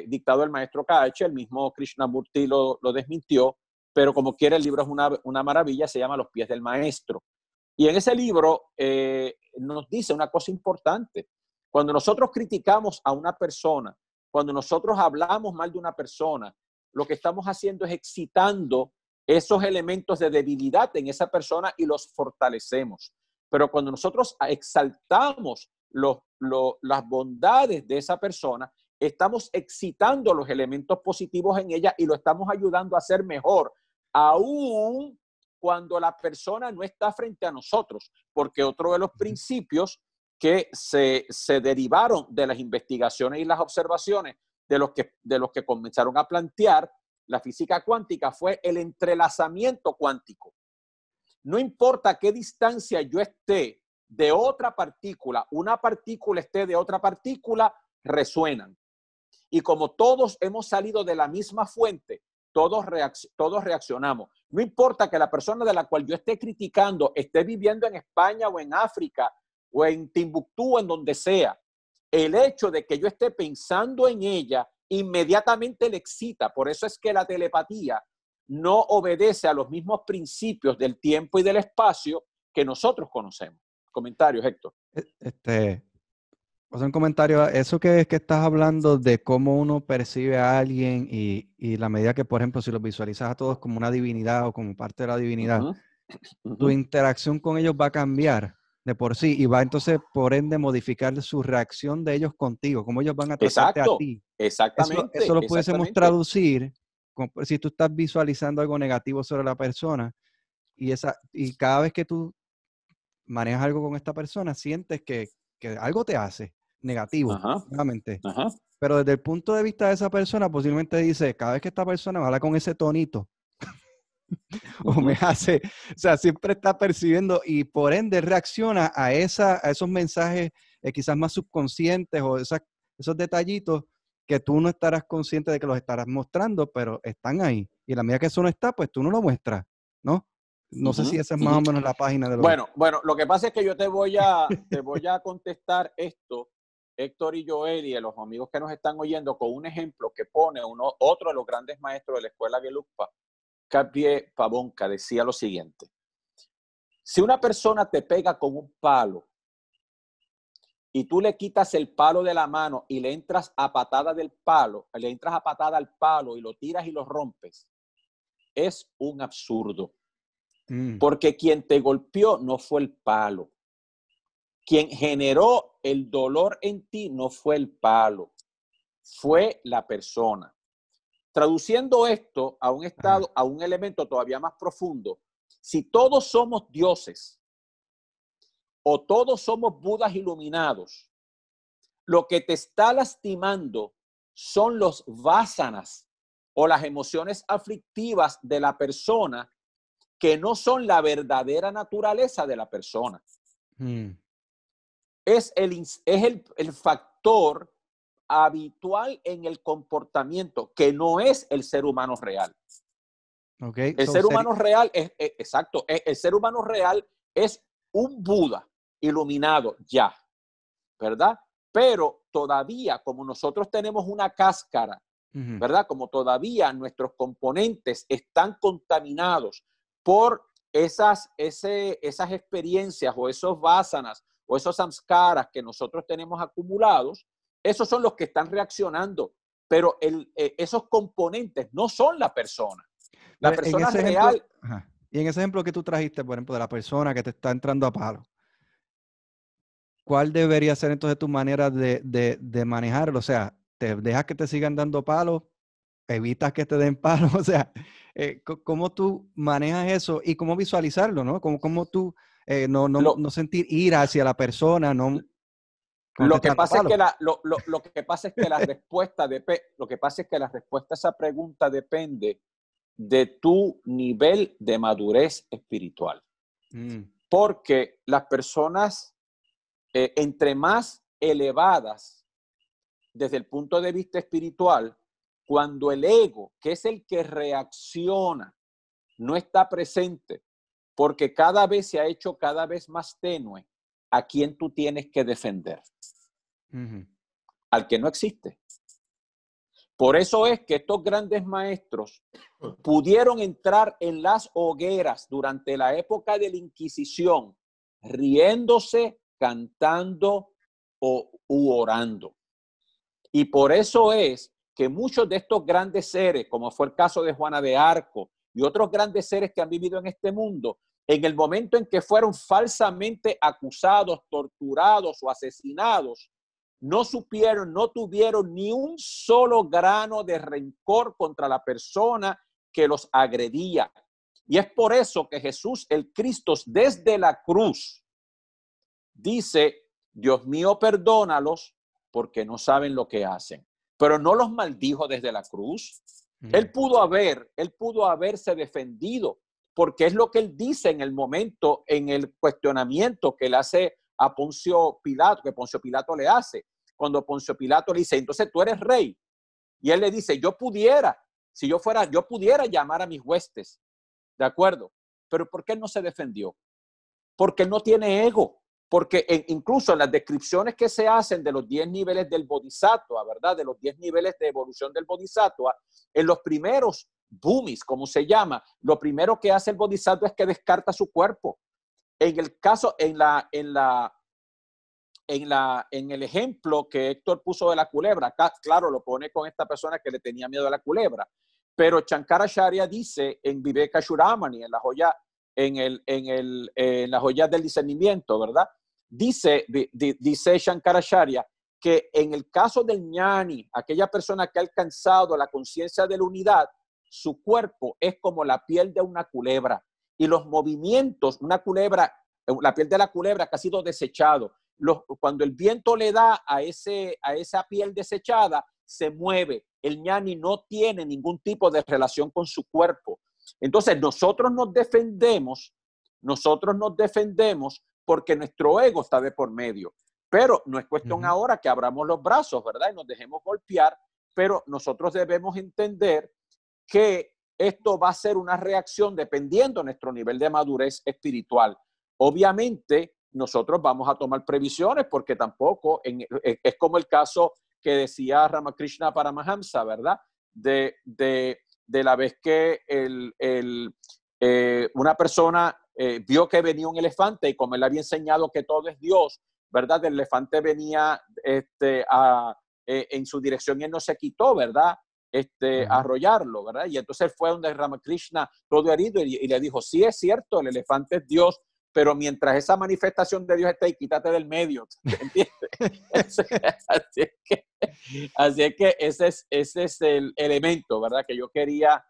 dictado el maestro KH, el mismo Krishnamurti lo, lo desmintió, pero como quiera el libro es una, una maravilla, se llama Los pies del maestro. Y en ese libro eh, nos dice una cosa importante. Cuando nosotros criticamos a una persona, cuando nosotros hablamos mal de una persona, lo que estamos haciendo es excitando esos elementos de debilidad en esa persona y los fortalecemos. Pero cuando nosotros exaltamos los, las bondades de esa persona, estamos excitando los elementos positivos en ella y lo estamos ayudando a ser mejor, aún cuando la persona no está frente a nosotros, porque otro de los principios que se, derivaron de las investigaciones y las observaciones de los, que, de los que comenzaron a plantear la física cuántica fue el entrelazamiento cuántico. No importa qué distancia yo esté de otra partícula, una partícula esté de otra partícula, resuenan. Y como todos hemos salido de la misma fuente, todos, todos reaccionamos. No importa que la persona de la cual yo esté criticando esté viviendo en España o en África o en Timbuktu, en donde sea. El hecho de que yo esté pensando en ella inmediatamente le excita. Por eso es que la telepatía no obedece a los mismos principios del tiempo y del espacio que nosotros conocemos. Comentarios, Héctor. E, este, O sea, un comentario, eso que, que estás hablando de cómo uno percibe a alguien y, y, la medida que, por ejemplo, si los visualizas a todos como una divinidad o como parte de la divinidad, tu interacción con ellos va a cambiar de por sí y va entonces, por ende, modificar su reacción de ellos contigo, cómo ellos van a tratarte a ti. Exactamente. Eso, lo pudiésemos traducir si tú estás visualizando algo negativo sobre la persona y, esa, y cada vez que tú manejas algo con esta persona, sientes que, que algo te hace negativo. Pero desde el punto de vista de esa persona, posiblemente dice, cada vez que esta persona me habla con ese tonito, o me hace, o sea, siempre está percibiendo y por ende reacciona a, esa, a esos mensajes eh, quizás más subconscientes o esos detallitos que tú no estarás consciente de que los estarás mostrando, pero están ahí. Y la medida que eso no está, pues tú no lo muestras, ¿no? No sé si esa es más o menos la página de lo Bueno, bueno, lo que pasa es que yo te voy a, te voy a contestar esto, Héctor y Joel y a los amigos que nos están oyendo, con un ejemplo que pone uno, otro de los grandes maestros de la escuela Gelugpa, Capie Pavonca, decía lo siguiente. Si una persona te pega con un palo y tú le quitas el palo de la mano y le entras a patada del palo, le entras a patada al palo y lo tiras y lo rompes, es un absurdo. Mm. Porque quien te golpeó no fue el palo. Quien generó el dolor en ti no fue el palo, fue la persona. Traduciendo esto a un estado, a un elemento todavía más profundo, si todos somos dioses o todos somos budas iluminados, lo que te está lastimando son los vásanas o las emociones aflictivas de la persona que no son la verdadera naturaleza de la persona. Mm. Es, el, es el, el factor habitual en el comportamiento que no es el ser humano real. Okay, el ser humano real es, es exacto, el, el ser humano real es un Buda iluminado ya, ¿verdad? Pero todavía, como nosotros tenemos una cáscara, ¿verdad? Como todavía nuestros componentes están contaminados por esas, ese, esas experiencias o esos vásanas o esos samskaras que nosotros tenemos acumulados, esos son los que están reaccionando, pero el, eh, esos componentes no son la persona. La persona real... Y en ese ejemplo que tú trajiste, por ejemplo, de la persona que te está entrando a palo, ¿cuál debería ser entonces tu manera de, de, manejarlo? O sea, ¿te dejas que te sigan dando palos? ¿Evitas que te den palos? O sea, eh, ¿cómo tú manejas eso y cómo visualizarlo, no? ¿Cómo, cómo tú eh, no, no, no, sentir ira hacia la persona, no... Lo que, pasa es que la, lo, lo, lo, que pasa es que la respuesta de, lo que pasa es que la respuesta a esa pregunta depende de tu nivel de madurez espiritual. Mm. Porque las personas eh, entre más elevadas desde el punto de vista espiritual, cuando el ego, que es el que reacciona, no está presente, porque cada vez se ha hecho cada vez más tenue, a quien tú tienes que defender. Al que no existe. Por eso es que estos grandes maestros pudieron entrar en las hogueras durante la época de la Inquisición, riéndose cantando o orando. Y por eso es que muchos de estos grandes seres, como fue el caso de Juana de Arco y otros grandes seres que han vivido en este mundo, en el momento en que fueron falsamente acusados, torturados o asesinados, no supieron, no tuvieron ni un solo grano de rencor contra la persona que los agredía. Y es por eso que Jesús, el Cristo, desde la cruz, dice, Dios mío, perdónalos porque no saben lo que hacen. Pero no los maldijo desde la cruz. Él pudo haber, él pudo haberse defendido, porque es lo que él dice en el momento, en el cuestionamiento que le hace a Poncio Pilato, que Poncio Pilato le hace. Cuando Poncio Pilato le dice, entonces tú eres rey. Y él le dice, yo pudiera, si yo fuera, yo pudiera llamar a mis huestes. ¿De acuerdo? Pero ¿por qué no se defendió? Porque él no tiene ego. Porque incluso en las descripciones que se hacen de los 10 niveles del bodhisattva, ¿verdad? De los 10 niveles de evolución del bodhisattva, en los primeros boomies, como se llama, lo primero que hace el bodhisattva es que descarta su cuerpo. En el caso, en la, en la, en, la, en el ejemplo que Héctor puso de la culebra, acá, claro, lo pone con esta persona que le tenía miedo a la culebra, pero Shankaracharya dice en Viveka Shuramani, en la joya, en, el, en, el, en la joya del discernimiento, ¿verdad? Dice, dice Shankaracharya que en el caso del ñani, aquella persona que ha alcanzado la conciencia de la unidad, su cuerpo es como la piel de una culebra y los movimientos, una culebra, la piel de la culebra que ha sido desechado, cuando el viento le da a, ese, a esa piel desechada, se mueve. El ñani no tiene ningún tipo de relación con su cuerpo. Entonces nosotros nos defendemos, nosotros nos defendemos porque nuestro ego está de por medio. Pero no es cuestión ahora que abramos los brazos, ¿verdad? Y nos dejemos golpear, pero nosotros debemos entender que esto va a ser una reacción dependiendo de nuestro nivel de madurez espiritual. Obviamente, nosotros vamos a tomar previsiones porque tampoco e, es como el caso que decía Ramakrishna Paramahamsa, ¿verdad? De, de, de la vez que el, el, eh, una persona eh, vio que venía un elefante y como él había enseñado que todo es Dios, ¿verdad? El elefante venía este, a, eh, en su dirección y él no se quitó, ¿verdad? Este, arrollarlo, ¿verdad? Y entonces fue donde Ramakrishna, todo herido, y, y, le dijo, sí es cierto, el elefante es Dios, pero mientras esa manifestación de Dios esté ahí, quítate del medio, ¿entiendes? así, es que, así es que ese es, ese es el elemento, ¿verdad? Que yo quería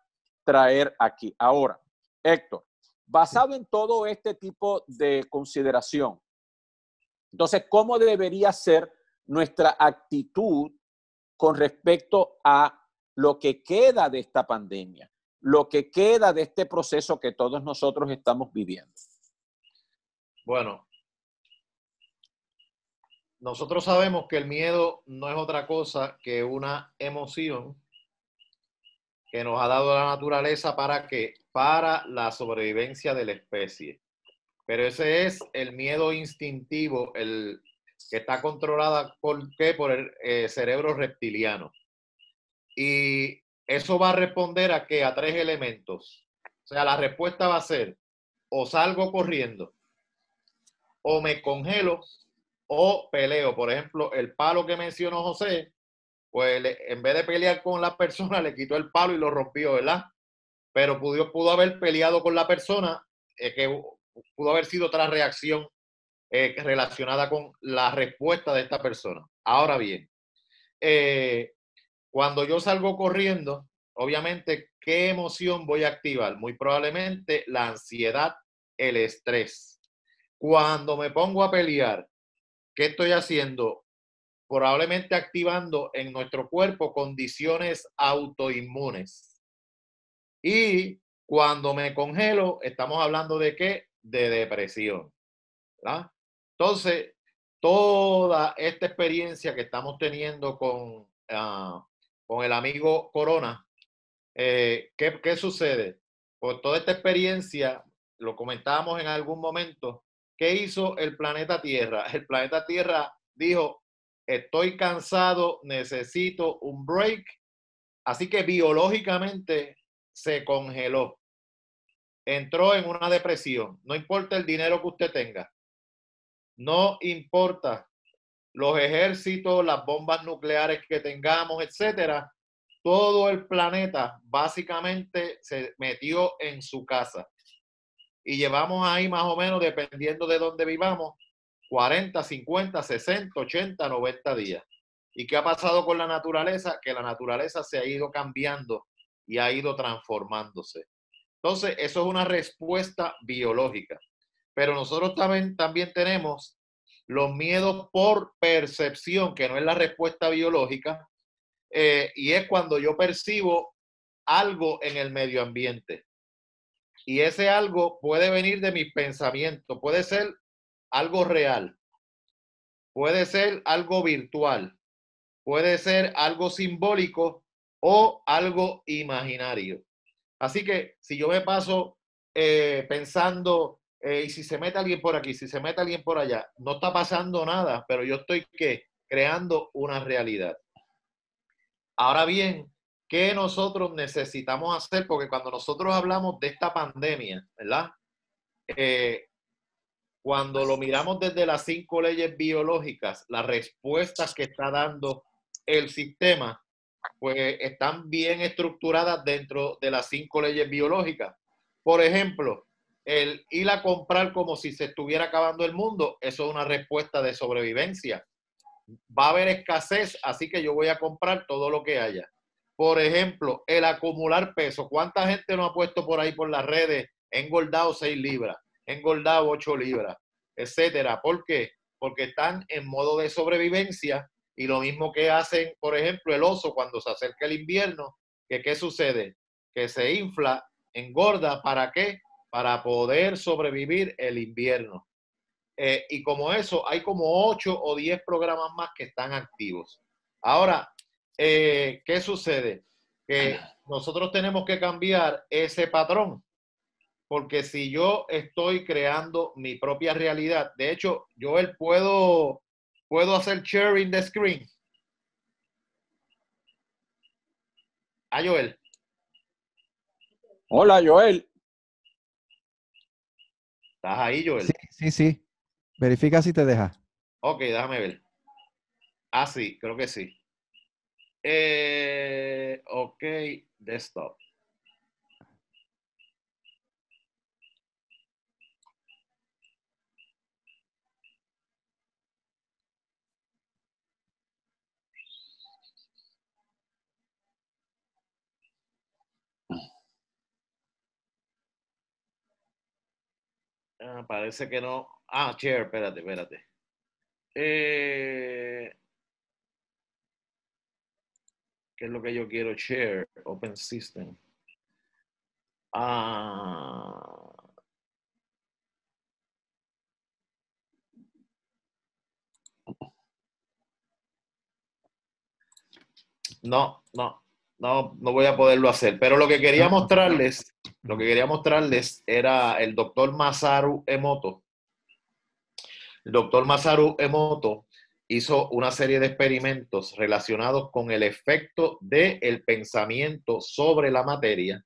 traer aquí. Ahora, Héctor, basado en todo este tipo de consideración, entonces, ¿cómo debería ser nuestra actitud con respecto a lo que queda de esta pandemia, lo que queda de este proceso que todos nosotros estamos viviendo? Bueno, nosotros sabemos que el miedo no es otra cosa que una emoción que nos ha dado la naturaleza para que para la sobrevivencia de la especie. Pero ese es el miedo instintivo, el que está controlada por qué por el eh, cerebro reptiliano. Y eso va a responder a qué? A tres elementos. O sea, la respuesta va a ser o salgo corriendo o me congelo o peleo. Por ejemplo, el palo que mencionó José, pues en vez de pelear con la persona, le quitó el palo y lo rompió, ¿verdad? Pero pudo, pudo haber peleado con la persona, eh, que pudo haber sido otra reacción eh, relacionada con la respuesta de esta persona. Ahora bien, eh, cuando yo salgo corriendo, obviamente, ¿qué emoción voy a activar? Muy probablemente la ansiedad, el estrés. Cuando me pongo a pelear, ¿qué estoy haciendo? Probablemente activando en nuestro cuerpo condiciones autoinmunes. Y cuando me congelo, estamos hablando de qué? De depresión. Entonces, toda esta experiencia que estamos teniendo con, ah, con el amigo Corona, eh, ¿qué, ¿qué sucede? Por toda esta experiencia, lo comentábamos en algún momento, ¿Qué hizo el planeta Tierra? El planeta Tierra dijo, estoy cansado, necesito un break. Así que biológicamente se congeló. Entró en una depresión. No importa el dinero que usted tenga. No importa los ejércitos, las bombas nucleares que tengamos, etcétera. Todo el planeta básicamente se metió en su casa y llevamos ahí más o menos, dependiendo de dónde vivamos, 40, 50, 60, 80, 90 días. ¿Y qué ha pasado con la naturaleza? Que la naturaleza se ha ido cambiando y ha ido transformándose. Entonces, eso es una respuesta biológica. Pero nosotros también, también tenemos los miedos por percepción, que no es la respuesta biológica, eh, y es cuando yo percibo algo en el medio ambiente. Y ese algo puede venir de mis pensamientos, puede ser algo real, puede ser algo virtual, puede ser algo simbólico o algo imaginario. Así que si yo me paso eh, pensando, eh, y si se mete alguien por aquí, si se mete alguien por allá, no está pasando nada, pero yo estoy ¿qué? creando una realidad. Ahora bien, ¿Qué nosotros necesitamos hacer? Porque cuando nosotros hablamos de esta pandemia, ¿verdad? Eh, cuando lo miramos desde las cinco leyes biológicas, las respuestas que está dando el sistema, pues están bien estructuradas dentro de las cinco leyes biológicas. Por ejemplo, el ir a comprar como si se estuviera acabando el mundo, eso es una respuesta de sobrevivencia. Va a haber escasez, así que yo voy a comprar todo lo que haya. Por ejemplo, el acumular peso. ¿Cuánta gente no ha puesto por ahí por las redes, engordado 6 libras, engordado 8 libras, etcétera? ¿Por qué? Porque están en modo de sobrevivencia y lo mismo que hacen, por ejemplo, el oso cuando se acerca el invierno, que qué sucede? Que se infla, engorda, ¿para qué? Para poder sobrevivir el invierno. Eh, y como eso, hay como 8 o 10 programas más que están activos. Ahora, eh, ¿qué sucede? Que nosotros tenemos que cambiar ese patrón, porque si yo estoy creando mi propia realidad, de hecho, yo él puedo, puedo hacer sharing the screen. A ah, Joel. Hola, Joel. ¿Estás ahí, Joel? Sí, sí, sí. Verifica si te deja. Ok, déjame ver. Ah, sí, creo que sí. Eh, ok, desktop. Ah, parece que no. Ah, chair, espérate, espérate. Eh, ¿Qué es lo que yo quiero share? Open System. Ah. No, no, no, no voy a poderlo hacer. Pero lo que quería mostrarles, lo que quería mostrarles era el doctor Masaru Emoto. El doctor Masaru Emoto hizo una serie de experimentos relacionados con el efecto del pensamiento sobre la materia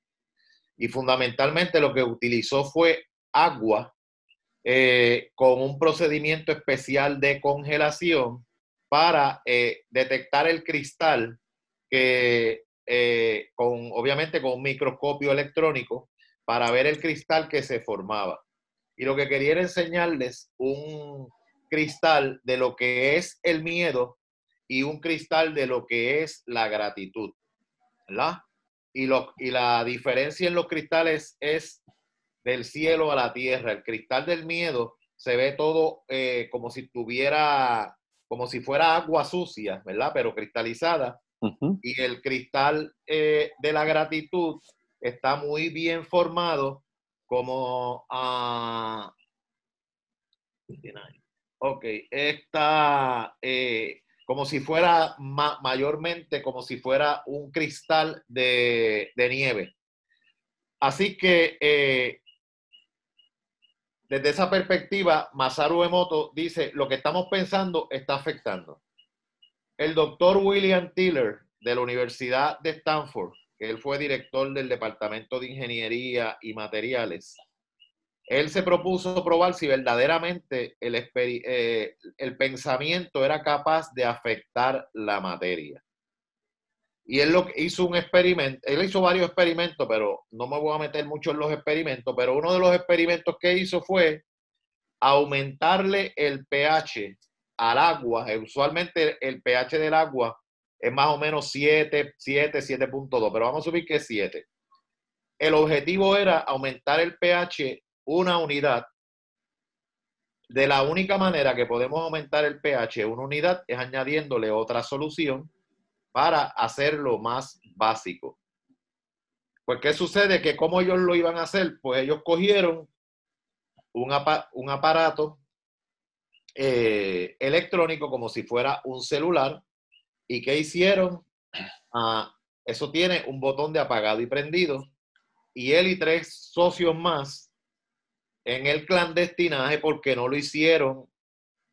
y fundamentalmente lo que utilizó fue agua eh, con un procedimiento especial de congelación para eh, detectar el cristal que eh, con obviamente con un microscopio electrónico para ver el cristal que se formaba. Y lo que quería era enseñarles un, cristal de lo que es el miedo y un cristal de lo que es la gratitud. ¿Verdad? Y, lo, y la diferencia en los cristales es del cielo a la tierra. El cristal del miedo se ve todo eh, como si tuviera, como si fuera agua sucia, ¿verdad? Pero cristalizada. Y el cristal eh, de la gratitud está muy bien formado como... a Ok, está eh, como si fuera mayormente como si fuera un cristal de, nieve. Así que eh, desde esa perspectiva, Masaru Emoto dice, lo que estamos pensando está afectando. El doctor William Tiller de la Universidad de Stanford, él fue director del Departamento de Ingeniería y Materiales, él se propuso probar si verdaderamente el, eh, el pensamiento era capaz de afectar la materia. Y él lo hizo un experimento, él hizo varios experimentos, pero no me voy a meter mucho en los experimentos, pero uno de los experimentos que hizo fue aumentarle el pH al agua. Usualmente el pH del agua es más o menos 7, 7, 7.2, pero vamos a subir que es 7. El objetivo era aumentar el pH una unidad. De la única manera que podemos aumentar el pH una unidad es añadiéndole otra solución para hacerlo más básico. Pues, ¿qué sucede? Que como ellos lo iban a hacer, pues ellos cogieron un, un aparato eh, electrónico como si fuera un celular. ¿Y qué hicieron? Ah, eso tiene un botón de apagado y prendido. Y él y tres socios más en el clandestinaje porque no lo hicieron,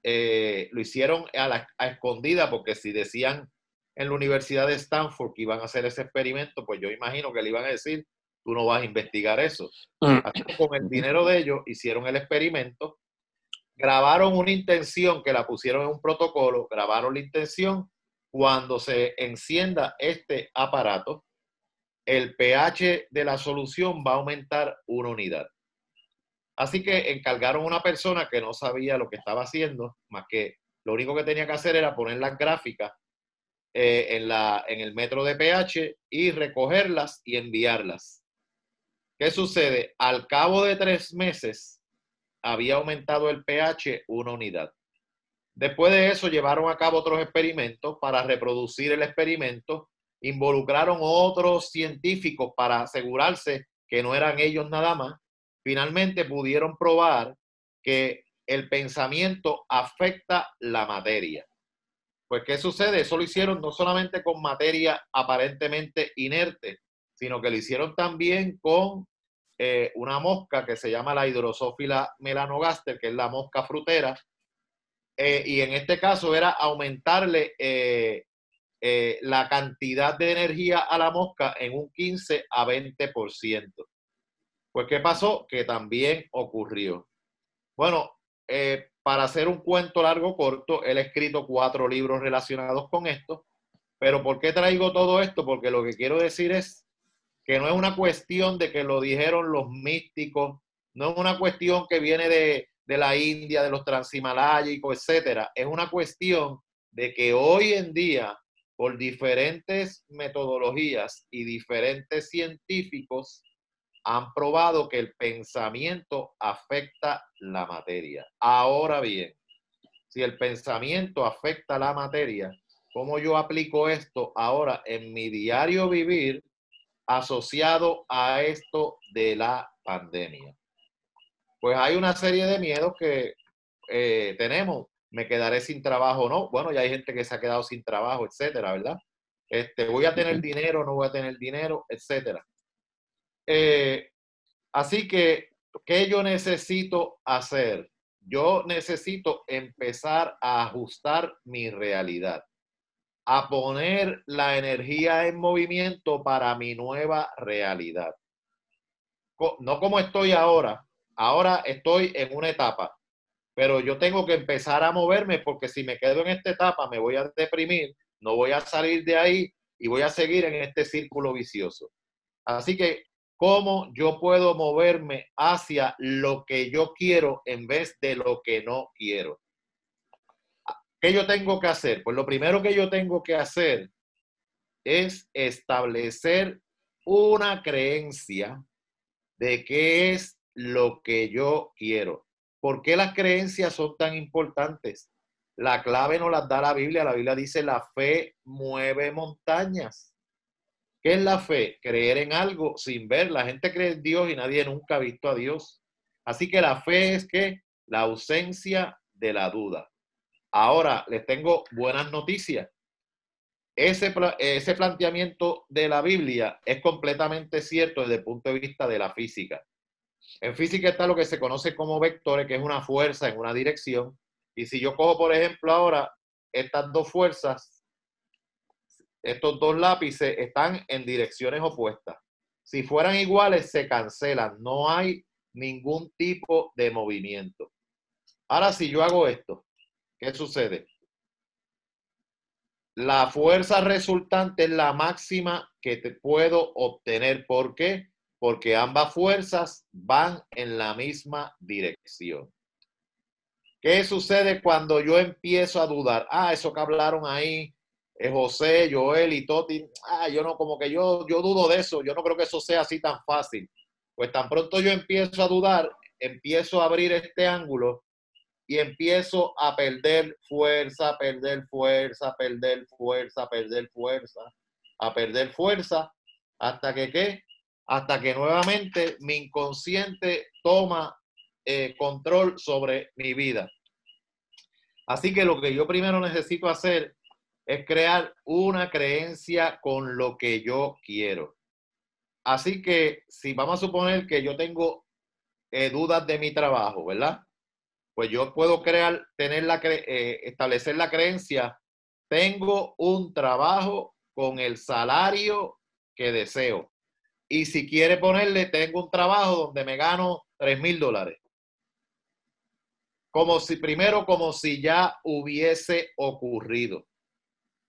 eh, lo hicieron a, la, escondida, porque si decían en la Universidad de Stanford que iban a hacer ese experimento, pues yo imagino que le iban a decir, tú no vas a investigar eso. Mm. Así que con el dinero de ellos hicieron el experimento grabaron una intención que la pusieron en un protocolo, grabaron la intención cuando se encienda este aparato, el pH de la solución va a aumentar una unidad. Así que encargaron a una persona que no sabía lo que estaba haciendo, más que lo único que tenía que hacer era poner las gráficas eh, en, la, en el metro de pH y recogerlas y enviarlas. ¿Qué sucede? Al cabo de tres meses había aumentado el pH una unidad. Después de eso llevaron a cabo otros experimentos para reproducir el experimento. Involucraron otros científicos para asegurarse que no eran ellos nada más. Finalmente pudieron probar que el pensamiento afecta la materia. Pues, ¿qué sucede? Eso lo hicieron no solamente con materia aparentemente inerte, sino que lo hicieron también con eh, una mosca que se llama la hidrosófila melanogaster, que es la mosca frutera. Eh, y en este caso era aumentarle eh, la cantidad de energía a la mosca en un 15 a 20%. Pues, ¿qué pasó? Que también ocurrió. Bueno, para hacer un cuento largo corto, él ha escrito cuatro libros relacionados con esto. Pero ¿por qué traigo todo esto? Porque lo que quiero decir es que no es una cuestión de que lo dijeron los místicos, no es una cuestión que viene de, la India, de los transimalayicos, etcétera. Es una cuestión de que hoy en día, por diferentes metodologías y diferentes científicos, han probado que el pensamiento afecta la materia. Ahora bien, si el pensamiento afecta la materia, ¿cómo yo aplico esto ahora en mi diario vivir asociado a esto de la pandemia? Pues hay una serie de miedos que eh, tenemos. ¿Me quedaré sin trabajo o no? Bueno, ya hay gente que se ha quedado sin trabajo, etcétera, ¿verdad? Este, voy a tener dinero, no voy a tener dinero, etcétera. Eh, así que, ¿qué yo necesito hacer? Yo necesito empezar a ajustar mi realidad, a poner la energía en movimiento para mi nueva realidad. No como estoy ahora, ahora estoy en una etapa, pero yo tengo que empezar a moverme porque si me quedo en esta etapa me voy a deprimir, no voy a salir de ahí y voy a seguir en este círculo vicioso. Así que cómo yo puedo moverme hacia lo que yo quiero en vez de lo que no quiero. ¿Qué yo tengo que hacer? Pues lo primero que yo tengo que hacer es establecer una creencia de qué es lo que yo quiero. ¿Por qué las creencias son tan importantes? La clave nos las da la Biblia. La Biblia dice, la fe mueve montañas. ¿Qué es la fe? Creer en algo sin ver. La gente cree en Dios y nadie nunca ha visto a Dios. Así que la fe es que la ausencia de la duda. Ahora les tengo buenas noticias. Ese, ese planteamiento de la Biblia es completamente cierto desde el punto de vista de la física. En física está lo que se conoce como vectores, que es una fuerza en una dirección. Y si yo cojo, por ejemplo, ahora estas dos fuerzas estos dos lápices están en direcciones opuestas. Si fueran iguales, se cancelan. No hay ningún tipo de movimiento. Ahora, si yo hago esto, ¿qué sucede? La fuerza resultante es la máxima que te puedo obtener. ¿Por qué? Porque ambas fuerzas van en la misma dirección. ¿Qué sucede cuando yo empiezo a dudar? Ah, eso que hablaron ahí José, Joel y Toti, ah, yo no, como que yo, yo dudo de eso, yo no creo que eso sea así tan fácil. Pues tan pronto yo empiezo a dudar, empiezo a abrir este ángulo y empiezo a perder fuerza, perder fuerza, perder fuerza, perder fuerza, a perder fuerza, hasta que qué? Hasta que nuevamente mi inconsciente toma eh, control sobre mi vida. Así que lo que yo primero necesito hacer es crear una creencia con lo que yo quiero. Así que si vamos a suponer que yo tengo eh, dudas de mi trabajo, ¿verdad? Pues yo puedo crear, tener la, eh, establecer la creencia, tengo un trabajo con el salario que deseo. Y si quiere ponerle, tengo un trabajo donde me gano 3 mil dólares. como si primero, como si ya hubiese ocurrido.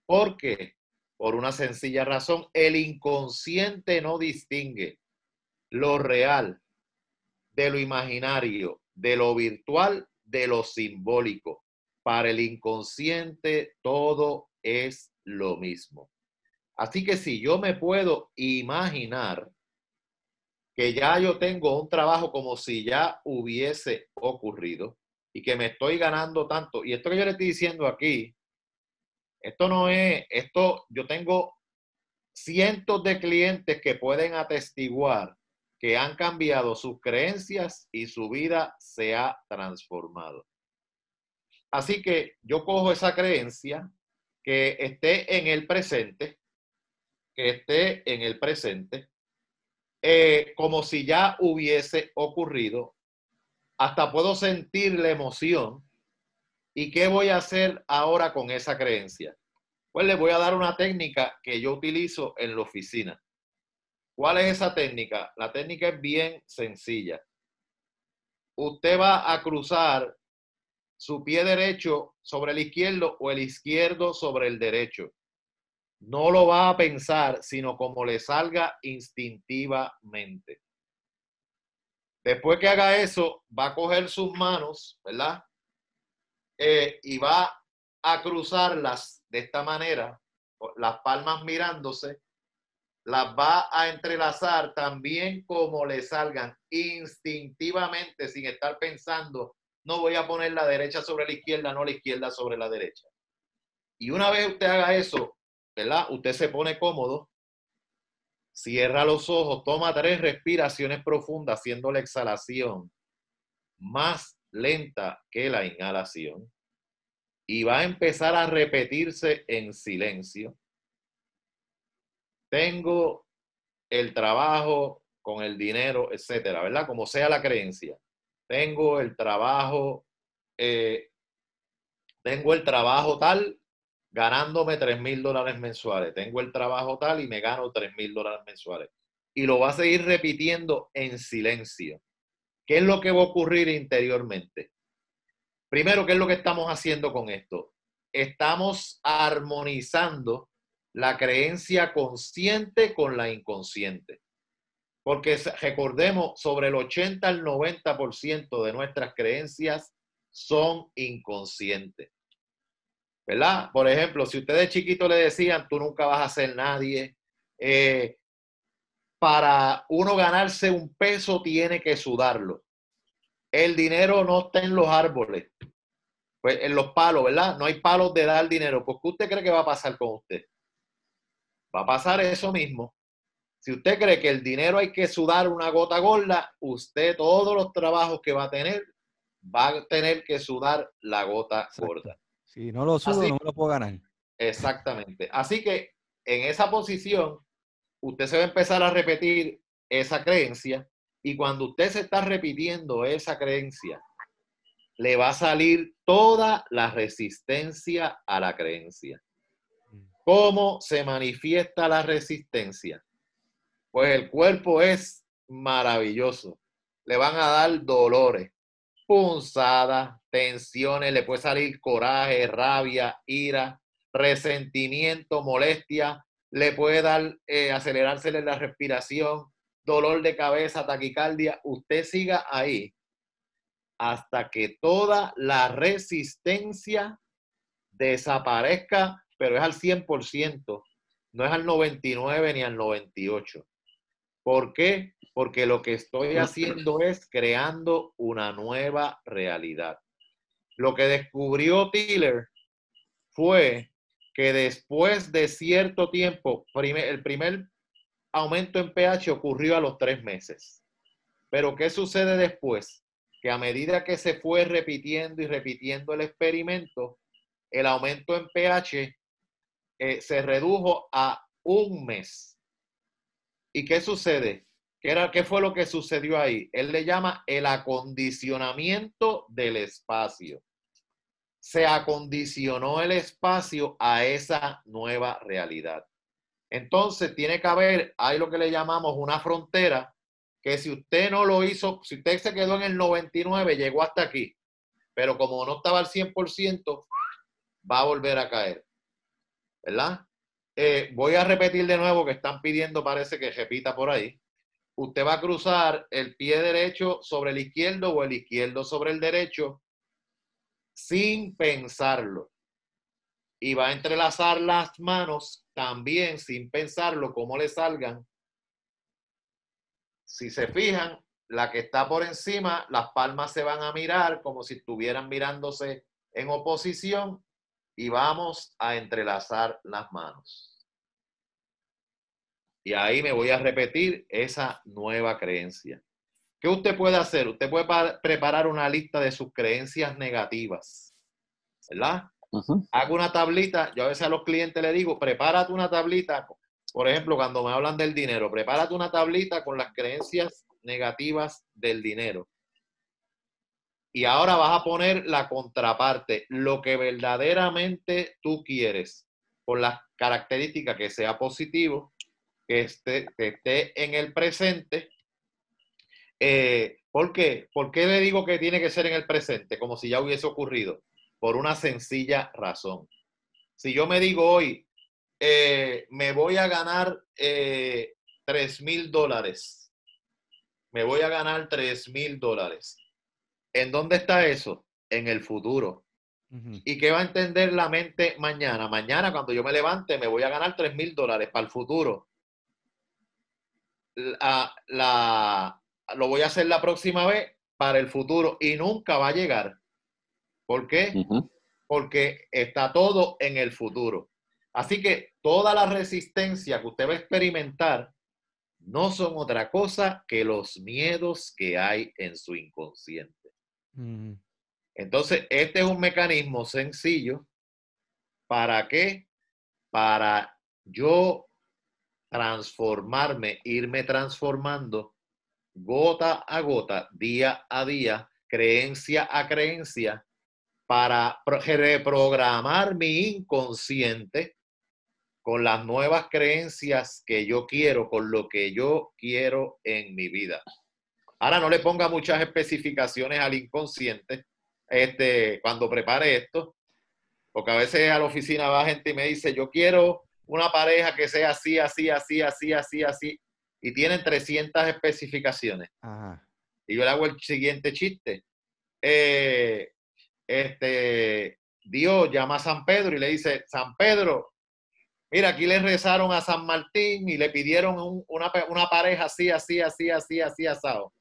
¿Por qué? Por una sencilla razón, el inconsciente no distingue lo real de lo imaginario, de lo virtual, de lo simbólico. Para el inconsciente todo es lo mismo. Así que si yo me puedo imaginar que ya yo tengo un trabajo como si ya hubiese ocurrido y que me estoy ganando tanto, y esto que yo le estoy diciendo aquí, esto no es, esto yo tengo cientos de clientes que pueden atestiguar que han cambiado sus creencias y su vida se ha transformado. Así que yo cojo esa creencia que esté en el presente, que esté en el presente, eh, como si ya hubiese ocurrido, hasta puedo sentir la emoción. ¿Y qué voy a hacer ahora con esa creencia? Pues le voy a dar una técnica que yo utilizo en la oficina. ¿Cuál es esa técnica? La técnica es bien sencilla. Usted va a cruzar su pie derecho sobre el izquierdo o el izquierdo sobre el derecho. No lo va a pensar, sino como le salga instintivamente. Después que haga eso, va a coger sus manos, ¿verdad? Eh, y va a cruzarlas de esta manera, las palmas mirándose, las va a entrelazar también como le salgan instintivamente sin estar pensando, no voy a poner la derecha sobre la izquierda, no la izquierda sobre la derecha. Y una vez usted haga eso, ¿verdad? Usted se pone cómodo, cierra los ojos, toma tres respiraciones profundas, haciendo la exhalación más lenta que la inhalación. Y va a empezar a repetirse en silencio tengo el trabajo con el dinero, etcétera, ¿verdad? Como sea la creencia. Tengo el trabajo, eh, tengo el trabajo tal ganándome 3 mil dólares mensuales. Tengo el trabajo tal y me gano 3 mil dólares mensuales. Y lo va a seguir repitiendo en silencio. ¿Qué es lo que va a ocurrir interiormente? Primero, ¿qué es lo que estamos haciendo con esto? Estamos armonizando la creencia consciente con la inconsciente. Porque recordemos, sobre el 80 al 90% de nuestras creencias son inconscientes. ¿Verdad? Por ejemplo, si ustedes chiquitos le decían, tú nunca vas a ser nadie, eh, para uno ganarse un peso tiene que sudarlo. El dinero no está en los árboles, pues en los palos, ¿verdad? No hay palos de dar dinero. Pues, ¿qué usted cree que va a pasar con usted? Va a pasar eso mismo. Si usted cree que el dinero hay que sudar una gota gorda, usted todos los trabajos que va a tener, va a tener que sudar la gota gorda. Si no lo sudo, no lo puedo ganar. Exactamente. Así que en esa posición, usted se va a empezar a repetir esa creencia y cuando usted se está repitiendo esa creencia, le va a salir toda la resistencia a la creencia. ¿Cómo se manifiesta la resistencia? Pues el cuerpo es maravilloso. Le van a dar dolores, punzadas, tensiones, le puede salir coraje, rabia, ira, resentimiento, molestia, le puede dar eh, la respiración, dolor de cabeza, taquicardia. Usted siga ahí hasta que toda la resistencia desaparezca pero es al 100%, no es al 99 ni al 98. ¿Por qué? Porque lo que estoy haciendo es creando una nueva realidad. Lo que descubrió Tiller fue que después de cierto tiempo, el primer aumento en pH ocurrió a los tres meses. Pero ¿qué sucede después? Que a medida que se fue repitiendo y repitiendo el experimento, el aumento en pH eh, se redujo a un mes. ¿Y qué sucede? ¿Qué, era, ¿Qué fue lo que sucedió ahí? Él le llama el acondicionamiento del espacio. Se acondicionó el espacio a esa nueva realidad. Entonces tiene que haber, hay lo que le llamamos una frontera, que si usted no lo hizo, si usted se quedó en el 99, llegó hasta aquí. pero como no estaba al 100%, va a volver a caer. ¿Verdad? Eh, voy a repetir de nuevo que están pidiendo, parece que repita por ahí. Usted va a cruzar el pie derecho sobre el izquierdo o el izquierdo sobre el derecho sin pensarlo. Y va a entrelazar las manos también sin pensarlo, como le salgan. Si se fijan, la que está por encima, las palmas se van a mirar como si estuvieran mirándose en oposición y vamos a entrelazar las manos. Y ahí me voy a repetir esa nueva creencia. ¿Qué usted puede hacer? Usted puede preparar una lista de sus creencias negativas, ¿verdad? Hago una tablita, yo a veces a los clientes le digo, prepárate una tablita, por ejemplo, cuando me hablan del dinero, prepárate una tablita con las creencias negativas del dinero. Y ahora vas a poner la contraparte, lo que verdaderamente tú quieres, con las características que sea positivo, que esté, esté en el presente. Eh, ¿Por qué? ¿Por qué le digo que tiene que ser en el presente? Como si ya hubiese ocurrido. Por una sencilla razón. Si yo me digo hoy, eh, me voy a ganar eh, 3 mil dólares. Me voy a ganar 3 mil dólares. ¿En dónde está eso? En el futuro. ¿Y qué va a entender la mente mañana? Mañana, cuando yo me levante, me voy a ganar 3 mil dólares para el futuro la, lo voy a hacer la próxima vez para el futuro y nunca va a llegar. ¿Por qué? Porque está todo en el futuro. Así que toda la resistencia que usted va a experimentar no son otra cosa que los miedos que hay en su inconsciente. Entonces, este es un mecanismo sencillo. ¿Para qué? Para yo transformarme, irme transformando gota a gota, día a día, creencia a creencia, para reprogramar mi inconsciente con las nuevas creencias que yo quiero, con lo que yo quiero en mi vida. Ahora no le ponga muchas especificaciones al inconsciente este, cuando prepare esto, porque a veces a la oficina va gente y me dice, yo quiero una pareja que sea así, así, así, así, así, así, y tienen 300 especificaciones. Y yo le hago el siguiente chiste. Eh, este, Dios llama a San Pedro y le dice, San Pedro, mira, aquí le rezaron a San Martín y le pidieron una, una, pareja así, así, así, así, así, asado.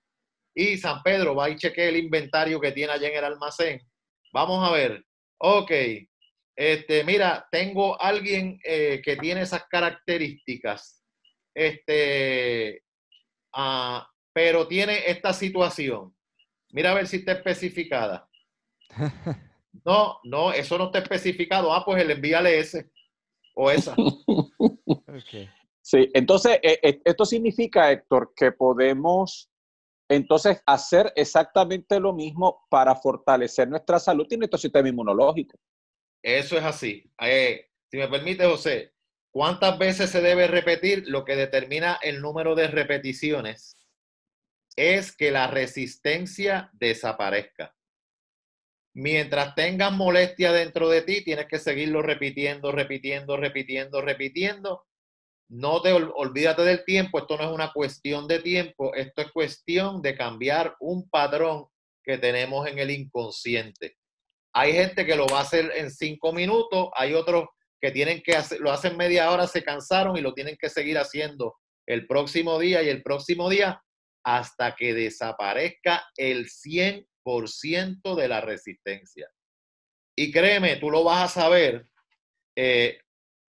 Y San Pedro va y chequea el inventario que tiene allá en el almacén. Vamos a ver. Ok, este, mira, tengo alguien eh, que tiene esas características, este, ah, pero tiene esta situación. Mira a ver si está especificada. No, no, eso no está especificado. Ah, pues él envíale ese o esa. Sí, entonces eh, eh, esto significa, Héctor, que podemos entonces hacer exactamente lo mismo para fortalecer nuestra salud y nuestro sistema inmunológico. Eso es así. Eh, si me permite, José, ¿cuántas veces se debe repetir? Lo que determina el número de repeticiones es que la resistencia desaparezca. Mientras tengas molestia dentro de ti, tienes que seguirlo repitiendo, repitiendo, repitiendo, repitiendo. No te olvídate del tiempo, esto no es una cuestión de tiempo, esto es cuestión de cambiar un patrón que tenemos en el inconsciente. Hay gente que lo va a hacer en cinco minutos, hay otros que tienen que hacer, lo hacen media hora, se cansaron y lo tienen que seguir haciendo el próximo día y el próximo día hasta que desaparezca el 100% de la resistencia. Y créeme, tú lo vas a saber, eh,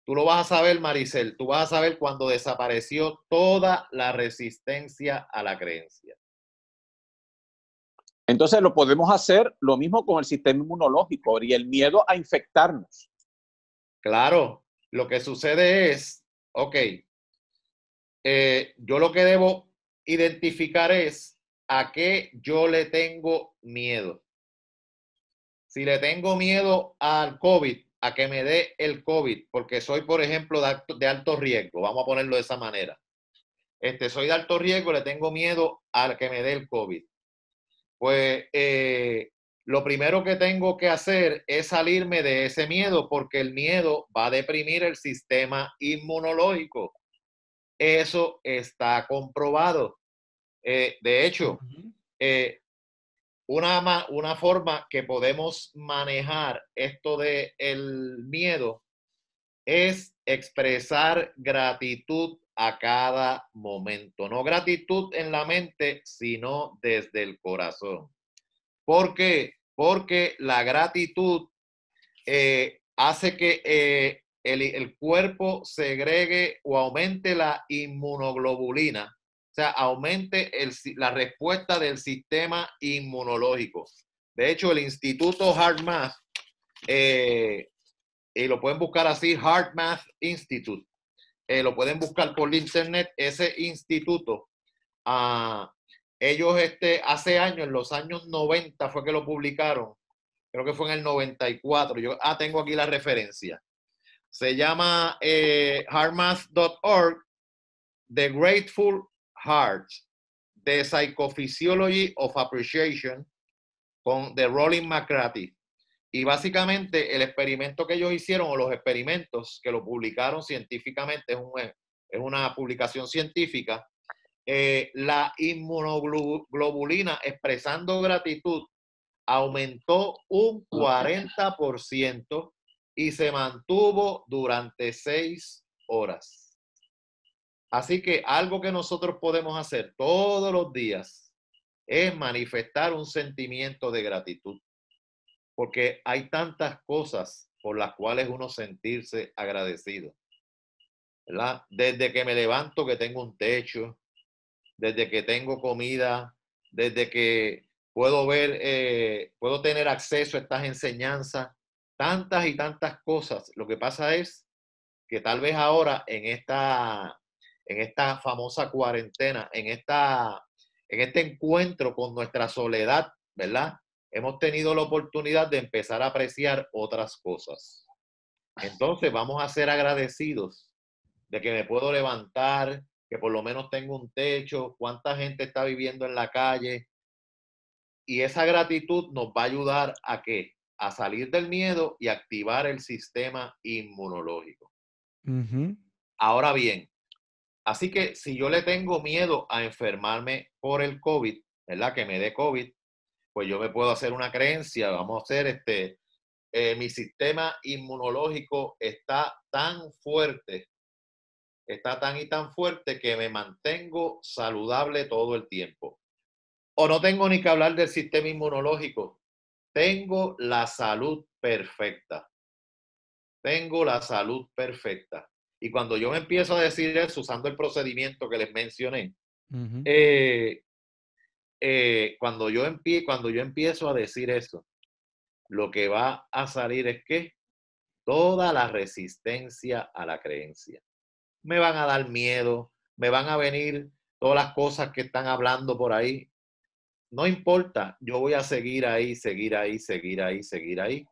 tú lo vas a saber, Maricel, tú vas a saber cuando desapareció toda la resistencia a la creencia. Entonces lo podemos hacer lo mismo con el sistema inmunológico y el miedo a infectarnos. Claro, lo que sucede es, ok, eh, yo lo que debo identificar es a qué yo le tengo miedo. Si le tengo miedo al COVID, a que me dé el COVID, porque soy, por ejemplo, de alto, riesgo, vamos a ponerlo de esa manera. Este, soy de alto riesgo, le tengo miedo a que me dé el COVID pues eh, lo primero que tengo que hacer es salirme de ese miedo porque el miedo va a deprimir el sistema inmunológico. Eso está comprobado. Eh, de hecho, eh, una, una forma que podemos manejar esto del el miedo es expresar gratitud a cada momento. No gratitud en la mente, sino desde el corazón. ¿Por qué? Porque la gratitud eh, hace que eh, el, cuerpo segregue o aumente la inmunoglobulina, o sea, aumente la respuesta del sistema inmunológico. De hecho, el Instituto HeartMath, eh, y lo pueden buscar así, HeartMath Institute, lo pueden buscar por internet, ese instituto, ah, ellos este, hace años, en los años 90 fue que lo publicaron, creo que fue en el 94, yo ah, tengo aquí la referencia. Se llama eh, heartmath.org, The Grateful Heart, The Psychophysiology of Appreciation, con The Rolling McCarthy. Y básicamente el experimento que ellos hicieron, o los experimentos que lo publicaron científicamente, es, es una publicación científica, eh, la inmunoglobulina expresando gratitud aumentó un 40% y se mantuvo durante seis horas. Así que algo que nosotros podemos hacer todos los días es manifestar un sentimiento de gratitud, porque hay tantas cosas por las cuales uno sentirse agradecido. Desde que me levanto que tengo un techo, desde que tengo comida, desde que puedo ver, eh, puedo tener acceso a estas enseñanzas, tantas y tantas cosas. Lo que pasa es que tal vez ahora en esta, en esta famosa cuarentena, en, esta, en este encuentro con nuestra soledad, ¿verdad? Hemos tenido la oportunidad de empezar a apreciar otras cosas. Entonces vamos a ser agradecidos de que me puedo levantar, que por lo menos tengo un techo, cuánta gente está viviendo en la calle. Y esa gratitud nos va a ayudar a qué? A salir del miedo y activar el sistema inmunológico. Ahora bien, así que si yo le tengo miedo a enfermarme por el COVID, ¿verdad? Que me dé COVID, pues yo me puedo hacer una creencia, vamos a hacer este, eh, mi sistema inmunológico está tan fuerte está tan y tan fuerte que me mantengo saludable todo el tiempo. O no tengo ni que hablar del sistema inmunológico. Tengo la salud perfecta. Tengo la salud perfecta. Y cuando yo me empiezo a decir eso usando el procedimiento que les mencioné, eh, eh, cuando, yo cuando yo empiezo a decir eso, lo que va a salir es que toda la resistencia a la creencia me van a dar miedo, me van a venir todas las cosas que están hablando por ahí. No importa, yo voy a seguir ahí, seguir ahí, seguir ahí, seguir ahí,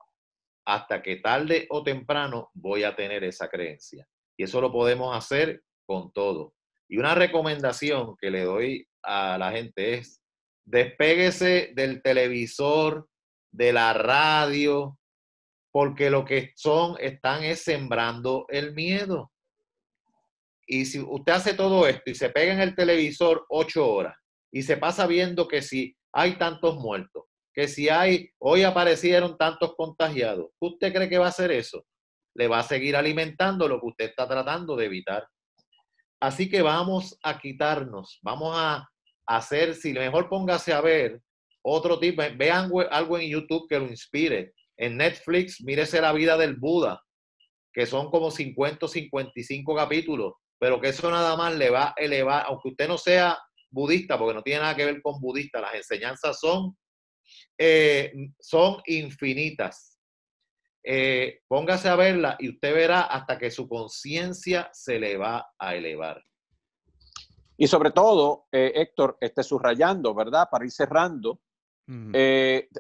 hasta que tarde o temprano voy a tener esa creencia. Y eso lo podemos hacer con todo. Y una recomendación que le doy a la gente es, despéguese del televisor, de la radio, porque lo que son, están es sembrando el miedo. Y si usted hace todo esto y se pega en el televisor ocho horas y se pasa viendo que si hay tantos muertos, que si hay, hoy aparecieron tantos contagiados, ¿usted cree que va a hacer eso? Le va a seguir alimentando lo que usted está tratando de evitar. Así que vamos a quitarnos, vamos a hacer, si mejor póngase a ver otro tipo, vean algo en YouTube que lo inspire. En Netflix, mírese la vida del Buda, que son como 50 o 55 capítulos pero que eso nada más le va a elevar, aunque usted no sea budista, porque no tiene nada que ver con budista, las enseñanzas son, eh, son infinitas. Eh, póngase a verla y usted verá hasta que su conciencia se le va a elevar. Y sobre todo, eh, Héctor, esté subrayando, ¿verdad? Para ir cerrando,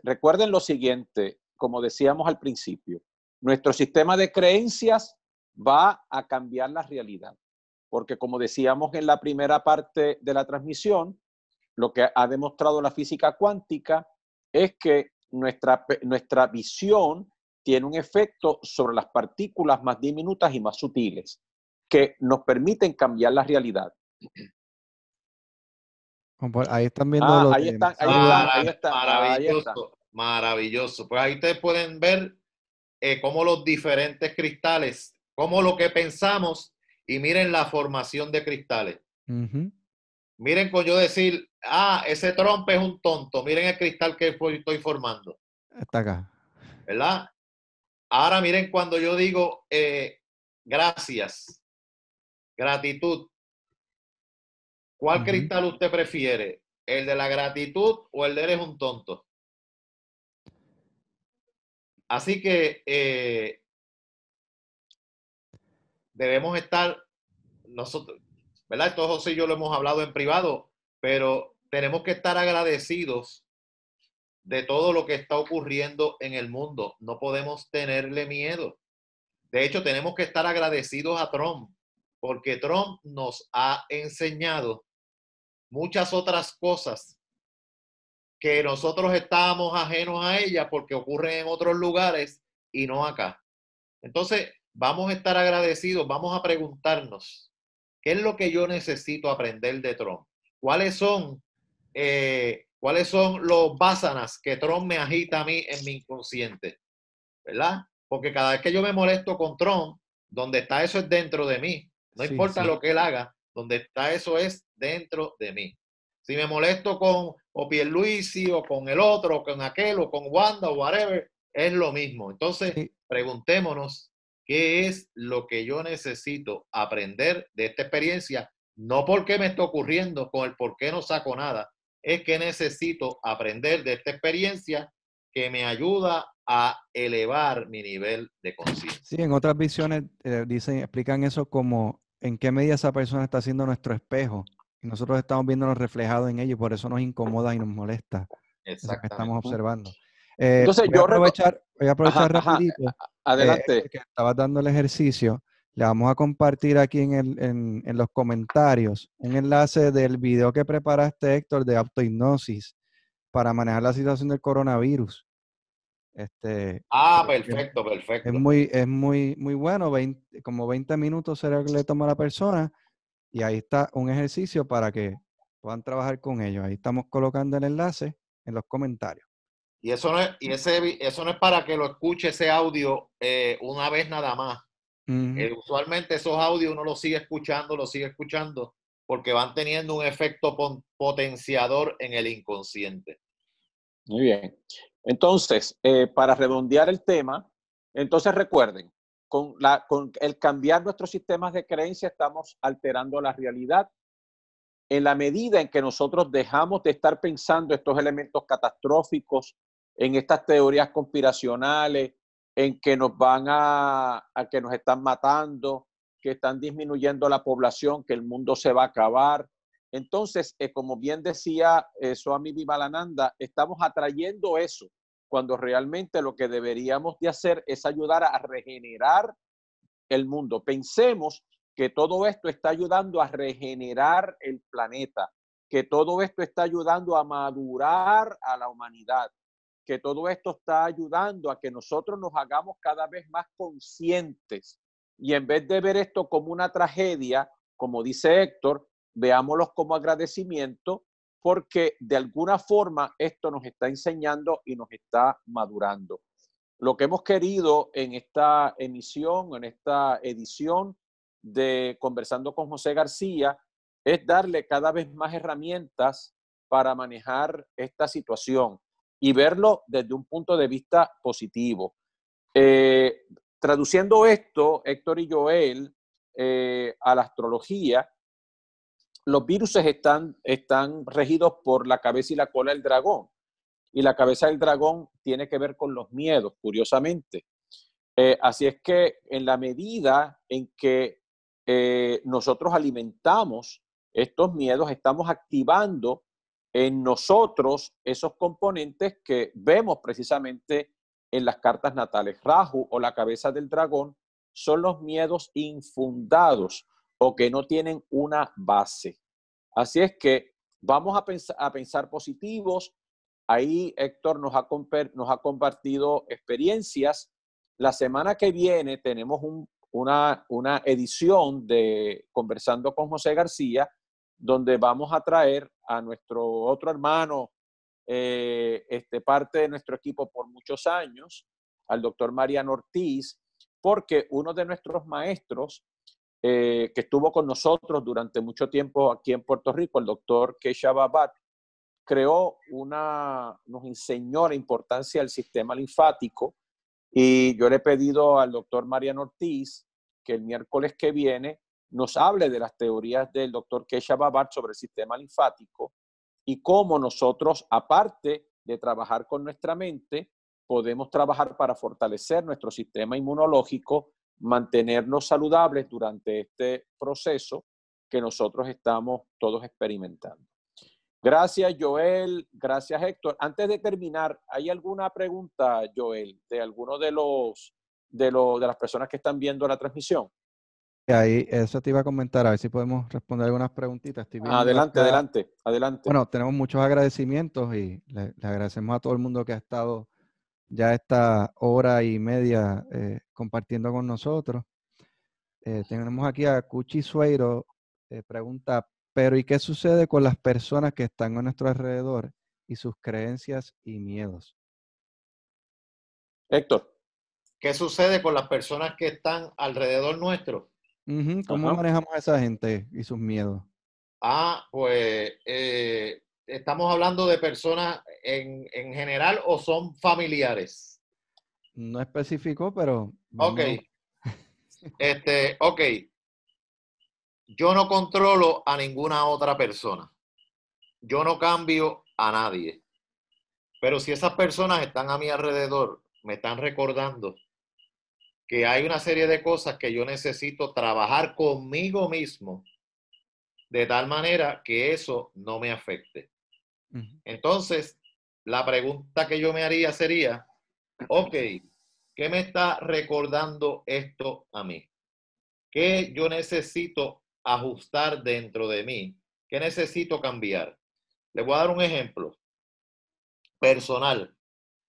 recuerden lo siguiente, como decíamos al principio, nuestro sistema de creencias va a cambiar la realidad porque como decíamos en la primera parte de la transmisión, lo que ha demostrado la física cuántica es que nuestra, nuestra visión tiene un efecto sobre las partículas más diminutas y más sutiles que nos permiten cambiar la realidad. Ahí están viendo Ah, lo ahí de- está, ahí Mara- está, ahí está, ahí maravilloso, está. maravilloso. Pues ahí ustedes pueden ver eh, cómo los diferentes cristales, cómo lo que pensamos y miren la formación de cristales. Miren con yo decir, ah, ese trompe es un tonto, miren el cristal que estoy formando, Está acá. ¿verdad? Ahora miren cuando yo digo eh, gracias, gratitud. ¿Cuál cristal usted prefiere? ¿El de la gratitud o el de eres un tonto? Así que eh, debemos estar nosotros, ¿verdad? Esto José y yo lo hemos hablado en privado, pero tenemos que estar agradecidos de todo lo que está ocurriendo en el mundo. No podemos tenerle miedo. De hecho, tenemos que estar agradecidos a Trump, porque Trump nos ha enseñado muchas otras cosas que nosotros estábamos ajenos a ella porque ocurren en otros lugares y no acá. Entonces, vamos a estar agradecidos, vamos a preguntarnos, ¿qué es lo que yo necesito aprender de Trump? ¿Cuáles son, eh, ¿cuáles son los básanas que Trump me agita a mí en mi inconsciente? ¿Verdad? Porque cada vez que yo me molesto con Trump, donde está eso es dentro de mí. No Sí, importa sí. lo que él haga, donde está eso es dentro de mí. Si me molesto con o Pierluisi o con el otro, o con aquel, o con Wanda o whatever, es lo mismo. Entonces, preguntémonos qué es lo que yo necesito aprender de esta experiencia, no porque me está ocurriendo, con el por qué no saco nada, es que necesito aprender de esta experiencia que me ayuda a elevar mi nivel de conciencia. Sí, en otras visiones eh, dicen, explican eso como en qué medida esa persona está siendo nuestro espejo y nosotros estamos viéndonos reflejados en ello y por eso nos incomoda y nos molesta eso que estamos observando. Eh, Entonces, voy, yo aprovechar, voy a aprovechar ajá, rapidito. eh, Adelante. Que estabas dando el ejercicio, le vamos a compartir aquí en, el- en- en los comentarios un enlace del video que preparaste, Héctor, de autohipnosis para manejar la situación del coronavirus. Este, Ah, es- perfecto, perfecto. es muy, es muy, muy bueno, 20 como 20 minutos será que le toma a la persona y ahí está un ejercicio para que puedan trabajar con ellos. Ahí estamos colocando el enlace en los comentarios. Y eso no es, y ese, vi- eso no es para que lo escuche ese audio eh, una vez nada más. Eh, usualmente esos audios uno los sigue escuchando, los sigue escuchando, porque van teniendo un efecto potenciador en el inconsciente. Muy bien. Entonces, eh, para redondear el tema, entonces recuerden, con, el cambiar nuestros sistemas de creencia estamos alterando la realidad. En la medida en que nosotros dejamos de estar pensando estos elementos catastróficos, en estas teorías conspiracionales, en que nos van a que nos están matando, que están disminuyendo la población, que el mundo se va a acabar, entonces, eh, como bien decía eh, Swami Vivekananda, estamos atrayendo eso cuando realmente lo que deberíamos de hacer es ayudar a regenerar el mundo. Pensemos que todo esto está ayudando a regenerar el planeta, que todo esto está ayudando a madurar a la humanidad, que todo esto está ayudando a que nosotros nos hagamos cada vez más conscientes y en vez de ver esto como una tragedia, como dice Héctor, veámoslos como agradecimiento porque de alguna forma esto nos está enseñando y nos está madurando. Lo que hemos querido en esta emisión, en esta edición de Conversando con José García, es darle cada vez más herramientas para manejar esta situación y verlo desde un punto de vista positivo. Eh, traduciendo esto, Héctor y Joel, eh, a la astrología, los virus están, están regidos por la cabeza y la cola del dragón. Y la cabeza del dragón tiene que ver con los miedos, curiosamente. Eh, así es que en la medida en que eh, nosotros alimentamos estos miedos, estamos activando en nosotros esos componentes que vemos precisamente en las cartas natales. Raju o la cabeza del dragón son los miedos infundados o que no tienen una base. Así es que vamos a pensar, positivos, ahí Héctor nos ha, nos ha compartido experiencias. La semana que viene tenemos una, una edición de Conversando con José García, donde vamos a traer a nuestro otro hermano, eh, este, parte de nuestro equipo por muchos años, al doctor Mariano Ortiz, porque uno de nuestros maestros eh, que estuvo con nosotros durante mucho tiempo aquí en Puerto Rico, el doctor Keisha Babat, creó una, nos enseñó la importancia del sistema linfático. Y yo le he pedido al doctor Mariano Ortiz que el miércoles que viene nos hable de las teorías del doctor Keisha Babat sobre el sistema linfático y cómo nosotros, aparte de trabajar con nuestra mente, podemos trabajar para fortalecer nuestro sistema inmunológico, mantenernos saludables durante este proceso que nosotros estamos todos experimentando. Gracias, Joel. Gracias, Héctor. Antes de terminar, ¿hay alguna pregunta, Joel, de alguno de los de, de las personas que están viendo la transmisión? Ahí, eso te iba a comentar, a ver si podemos responder algunas preguntitas. adelante, adelante, adelante. Bueno, tenemos muchos agradecimientos y le, agradecemos a todo el mundo que ha estado ya esta hora y media eh, compartiendo con nosotros. Eh, tenemos aquí a Cuchi Sueiro, eh, pregunta, pero ¿y qué sucede con las personas que están a nuestro alrededor y sus creencias y miedos? Héctor. ¿Qué sucede con las personas que están alrededor nuestro? ¿Cómo manejamos a esa gente y sus miedos? Ah, pues eh, estamos hablando de personas en, general o son familiares. No especificó, pero. Ok. Este, ok. Yo no controlo a ninguna otra persona. Yo no cambio a nadie. Pero si esas personas están a mi alrededor, me están recordando que hay una serie de cosas que yo necesito trabajar conmigo mismo de tal manera que eso no me afecte. Entonces, la pregunta que yo me haría sería, ok, ¿qué me está recordando esto a mí? ¿Qué yo necesito ajustar dentro de mí? ¿Qué necesito cambiar? Le voy a dar un ejemplo personal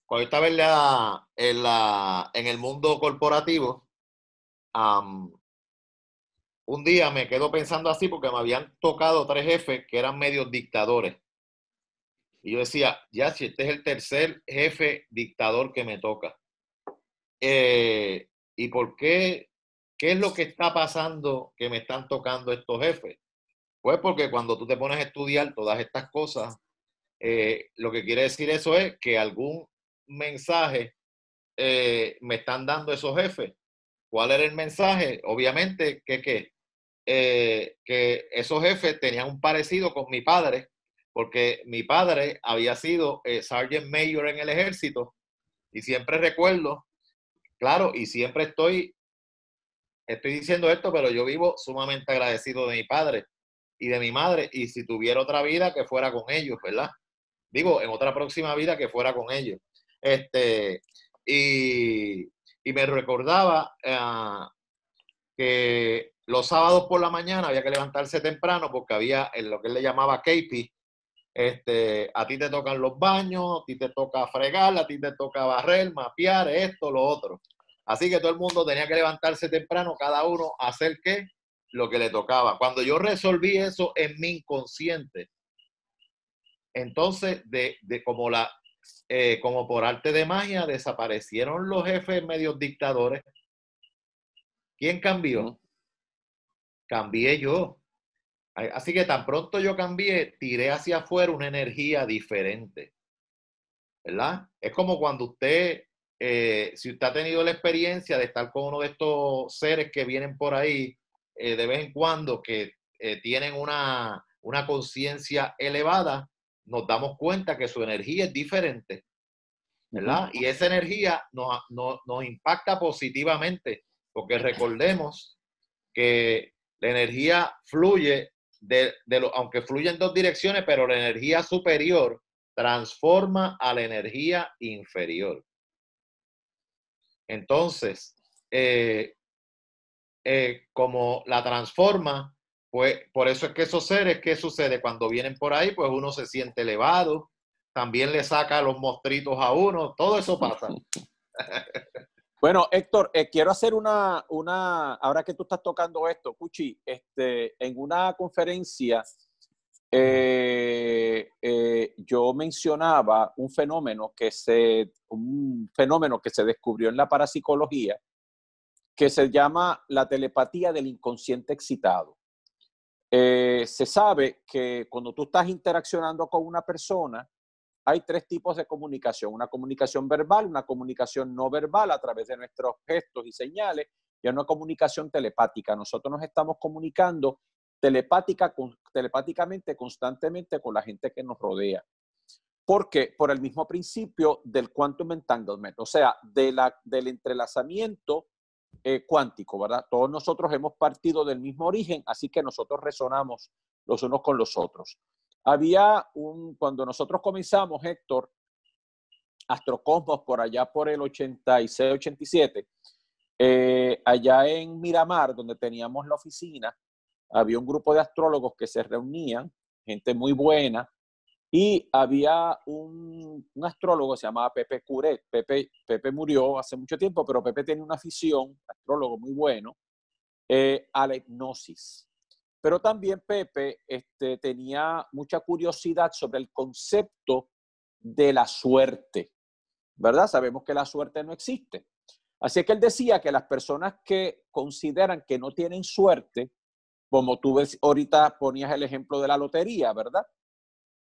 cuando estaba en, la, en, la, en el mundo corporativo, un día me quedo pensando así porque me habían tocado tres jefes que eran medios dictadores. Y yo decía, ya, si este es el tercer jefe dictador que me toca. Eh, ¿Y por qué? ¿Qué es lo que está pasando que me están tocando estos jefes? Pues porque cuando tú te pones a estudiar todas estas cosas, eh, lo que quiere decir eso es que algún mensaje eh, me están dando esos jefes. ¿Cuál era el mensaje? Obviamente que, eh, que esos jefes tenían un parecido con mi padre, porque mi padre había sido eh, Sergeant Mayor en el ejército y siempre recuerdo, claro, y siempre estoy, estoy diciendo esto, pero yo vivo sumamente agradecido de mi padre y de mi madre, y si tuviera otra vida, que fuera con ellos, ¿verdad? Digo, en otra próxima vida, que fuera con ellos. Este, y, me recordaba ah, que los sábados por la mañana había que levantarse temprano porque había en lo que él le llamaba KP. Este, a ti te tocan los baños, a ti te toca fregar, a ti te toca barrer, mapear, esto, lo otro. Así que todo el mundo tenía que levantarse temprano, cada uno a hacer qué, lo que le tocaba. Cuando yo resolví eso en mi inconsciente, entonces, de, de como la, eh, como por arte de magia, desaparecieron los jefes medios dictadores. ¿Quién cambió? Cambié yo. Así que tan pronto yo cambié, tiré hacia afuera una energía diferente. ¿Verdad? Es como cuando usted, eh, si usted ha tenido la experiencia de estar con uno de estos seres que vienen por ahí eh, de vez en cuando, que tienen una, una conciencia elevada, nos damos cuenta que su energía es diferente, ¿verdad? Y esa energía nos, impacta positivamente, porque recordemos que la energía fluye, de, lo, aunque fluye en dos direcciones, pero la energía superior transforma a la energía inferior. Entonces, eh, eh, como la transforma, pues por eso es que esos seres, ¿qué sucede? Cuando vienen por ahí, pues uno se siente elevado, también le saca los mostritos a uno, todo eso pasa. Bueno, Héctor, eh, quiero hacer una, una, ahora que tú estás tocando esto, Cuchi, este, en una conferencia eh, eh, yo mencionaba un fenómeno que se, un fenómeno que se descubrió en la parapsicología, que se llama la telepatía del inconsciente excitado. se sabe que cuando tú estás interaccionando con una persona, hay tres tipos de comunicación, una comunicación verbal, una comunicación no verbal a través de nuestros gestos y señales y una comunicación telepática. Nosotros nos estamos comunicando telepática, telepáticamente constantemente con la gente que nos rodea. Porque por el mismo principio del quantum entanglement, o sea, de la, del entrelazamiento eh, cuántico, ¿verdad? Todos nosotros hemos partido del mismo origen, así que nosotros resonamos los unos con los otros. Había un, cuando nosotros comenzamos, Héctor, Astrocosmos por allá por el 86, 87, eh, allá en Miramar, donde teníamos la oficina, había un grupo de astrólogos que se reunían, gente muy buena, y había un, astrólogo, se llamaba Pepe Curet. Pepe, Pepe murió hace mucho tiempo, pero Pepe tenía una afición, astrólogo muy bueno, eh, a la hipnosis. Pero también Pepe este, tenía mucha curiosidad sobre el concepto de la suerte, ¿verdad? Sabemos que la suerte no existe. Así que él decía que las personas que consideran que no tienen suerte, como tú ves, ahorita ponías el ejemplo de la lotería, ¿verdad?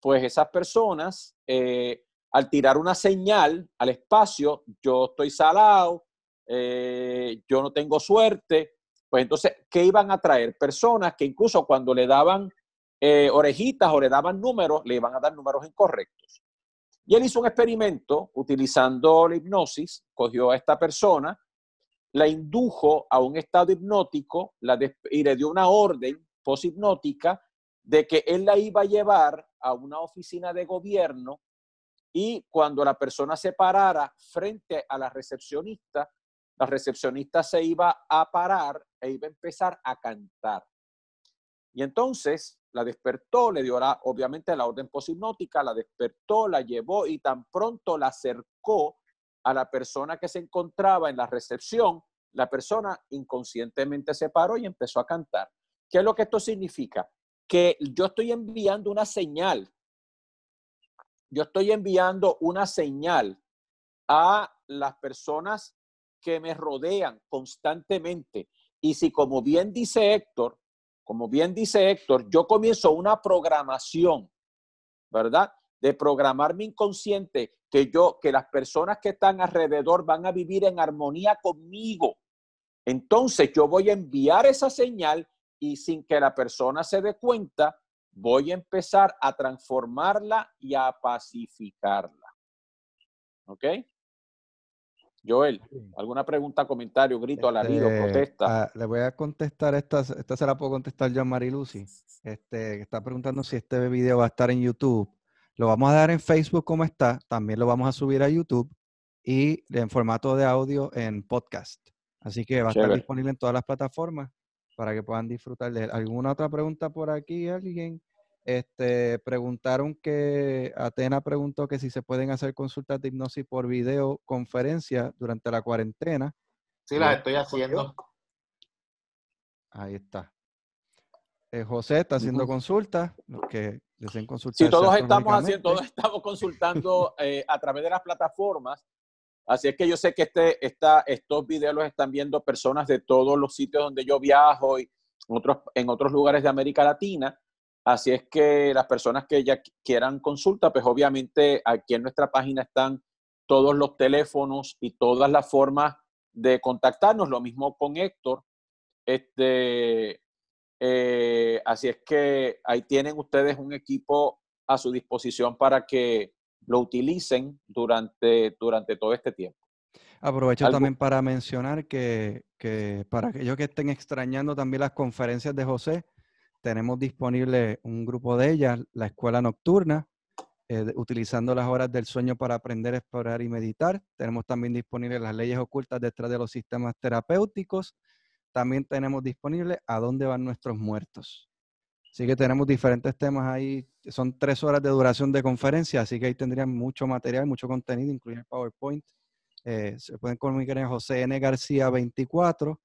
Pues esas personas, eh, al tirar una señal al espacio, yo estoy salado, eh, yo no tengo suerte, pues entonces, ¿qué iban a traer? Personas que incluso cuando le daban eh, orejitas o le daban números, le iban a dar números incorrectos. Y él hizo un experimento utilizando la hipnosis, cogió a esta persona, la indujo a un estado hipnótico la y le dio una orden poshipnótica de que él la iba a llevar a una oficina de gobierno y cuando la persona se parara frente a la recepcionista, la recepcionista se iba a parar e iba a empezar a cantar. Y entonces la despertó, le dio la, obviamente la orden posinótica, la despertó, la llevó y tan pronto la acercó a la persona que se encontraba en la recepción, la persona inconscientemente se paró y empezó a cantar. ¿Qué es lo que esto significa? Que yo estoy enviando una señal. Yo estoy enviando una señal a las personas que me rodean constantemente. Y si, como bien dice Héctor, como bien dice Héctor, yo comienzo una programación, ¿verdad? De programar mi inconsciente, que yo, que las personas que están alrededor van a vivir en armonía conmigo. Entonces yo voy a enviar esa señal y sin que la persona se dé cuenta, voy a empezar a transformarla y a pacificarla. ¿Ok? Joel, ¿alguna pregunta, comentario, grito, alarido, este, protesta? Ah, le voy a contestar, esta, esta se la puedo contestar yo a Marilucy, este, que está preguntando si este video va a estar en YouTube. Lo vamos a dar en Facebook como está, también lo vamos a subir a YouTube y en formato de audio en podcast. Así que va a estar disponible en todas las plataformas para que puedan disfrutar de él. ¿Alguna otra pregunta por aquí, alguien? Este, preguntaron que Atena preguntó que si se pueden hacer consultas de hipnosis por videoconferencia durante la cuarentena. Sí, las estoy haciendo. Ahí está. Eh, José está haciendo consultas, que deseen consultar. Sí, todos estamos haciendo, todos estamos consultando eh, a través de las plataformas. Así es que yo sé que este, esta, estos videos los están viendo personas de todos los sitios donde yo viajo y otros, en otros lugares de América Latina. Así es que las personas que ya quieran consulta, pues obviamente aquí en nuestra página están todos los teléfonos y todas las formas de contactarnos. Lo mismo con Héctor. Este, eh, así es que ahí tienen ustedes un equipo a su disposición para que lo utilicen durante, durante todo este tiempo. Aprovecho también para mencionar que, que para aquellos que estén extrañando también las conferencias de José, tenemos disponible un grupo de ellas, la escuela nocturna, eh, utilizando las horas del sueño para aprender, explorar y meditar. Tenemos también disponibles las leyes ocultas detrás de los sistemas terapéuticos. También tenemos disponible a dónde van nuestros muertos. Así que tenemos diferentes temas ahí. Son tres horas de duración de conferencia, así que ahí tendrían mucho material, mucho contenido, incluyendo PowerPoint. Eh, se pueden comunicar en José N. García 24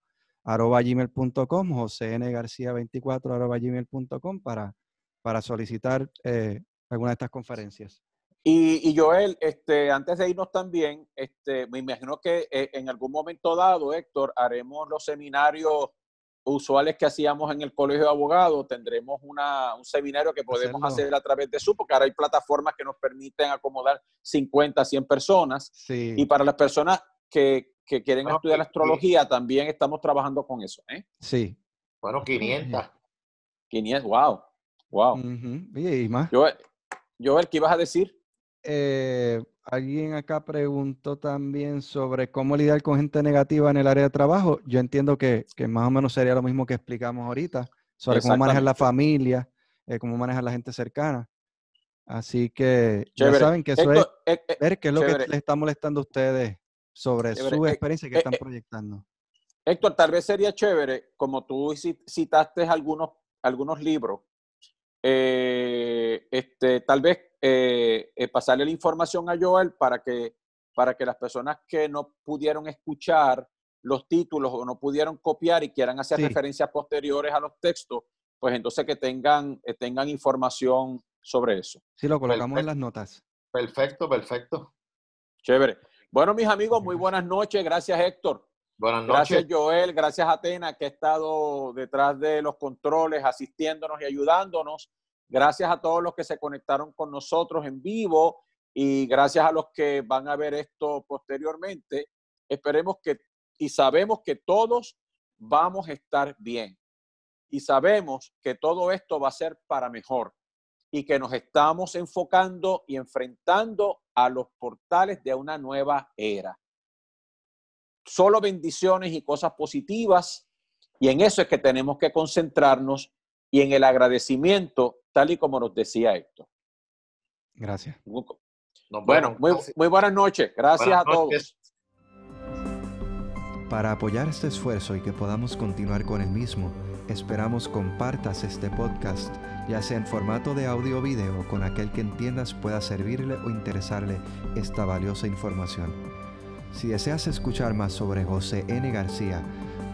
arroba gmail.com, José García 24 arroba gmail.com para, para solicitar eh, alguna de estas conferencias. Y, Joel, este, antes de irnos también, este, me imagino que eh, en algún momento dado, Héctor, haremos los seminarios usuales que hacíamos en el Colegio de Abogados, tendremos una, un seminario que podemos hacer a través de Zoom, porque ahora hay plataformas que nos permiten acomodar 50, 100 personas. Y para las personas que, que quieren estudiar astrología, también estamos trabajando con eso. ¿eh? Sí. Bueno, 500. 500, wow. Wow. ¿Y más? Joel, Joel, ¿qué ibas a decir? Eh, alguien acá preguntó también sobre cómo lidiar con gente negativa en el área de trabajo. Yo entiendo que, más o menos sería lo mismo que explicamos ahorita, sobre cómo manejar la familia, eh, cómo manejar la gente cercana. Así que ya saben que eso es eh, ver qué es lo que les está molestando a ustedes sobre su experiencia que están proyectando. Héctor, tal vez sería chévere, como tú citaste algunos, algunos libros, este, tal vez eh, eh, pasarle la información a Joel para que, para que las personas que no pudieron escuchar los títulos o no pudieron copiar y quieran hacer referencias posteriores a los textos, pues entonces que tengan, eh, tengan información sobre eso. Sí, lo colocamos en las notas. Perfecto, perfecto. Chévere. Bueno, mis amigos, muy buenas noches. Gracias, Héctor. Buenas noches. Gracias, Joel. Gracias, Atena, que ha estado detrás de los controles, asistiéndonos y ayudándonos. Gracias a todos los que se conectaron con nosotros en vivo y gracias a los que van a ver esto posteriormente. Esperemos que y sabemos que todos vamos a estar bien. Y sabemos que todo esto va a ser para mejor y que nos estamos enfocando y enfrentando a los portales de una nueva era. Solo bendiciones y cosas positivas y en eso es que tenemos que concentrarnos y en el agradecimiento tal y como nos decía Héctor. Gracias. bueno, muy, muy, buenas noches. Gracias a todos. Para apoyar este esfuerzo y que podamos continuar con el mismo, esperamos compartas este podcast, ya sea en formato de audio o video, con aquel que entiendas pueda servirle o interesarle esta valiosa información. Si deseas escuchar más sobre José N. García,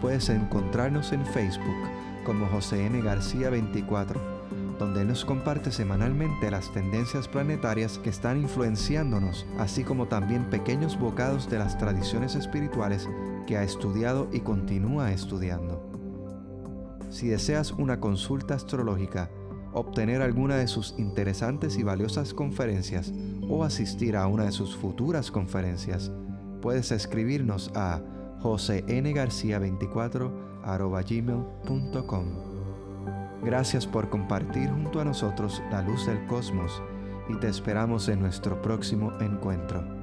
puedes encontrarnos en Facebook como José N. García 24 donde nos comparte semanalmente las tendencias planetarias que están influenciándonos, así como también pequeños bocados de las tradiciones espirituales que ha estudiado y continúa estudiando. Si deseas una consulta astrológica, obtener alguna de sus interesantes y valiosas conferencias o asistir a una de sus futuras conferencias, puedes escribirnos a josengarcia24 gmail.com. Gracias por compartir junto a nosotros la luz del cosmos y te esperamos en nuestro próximo encuentro.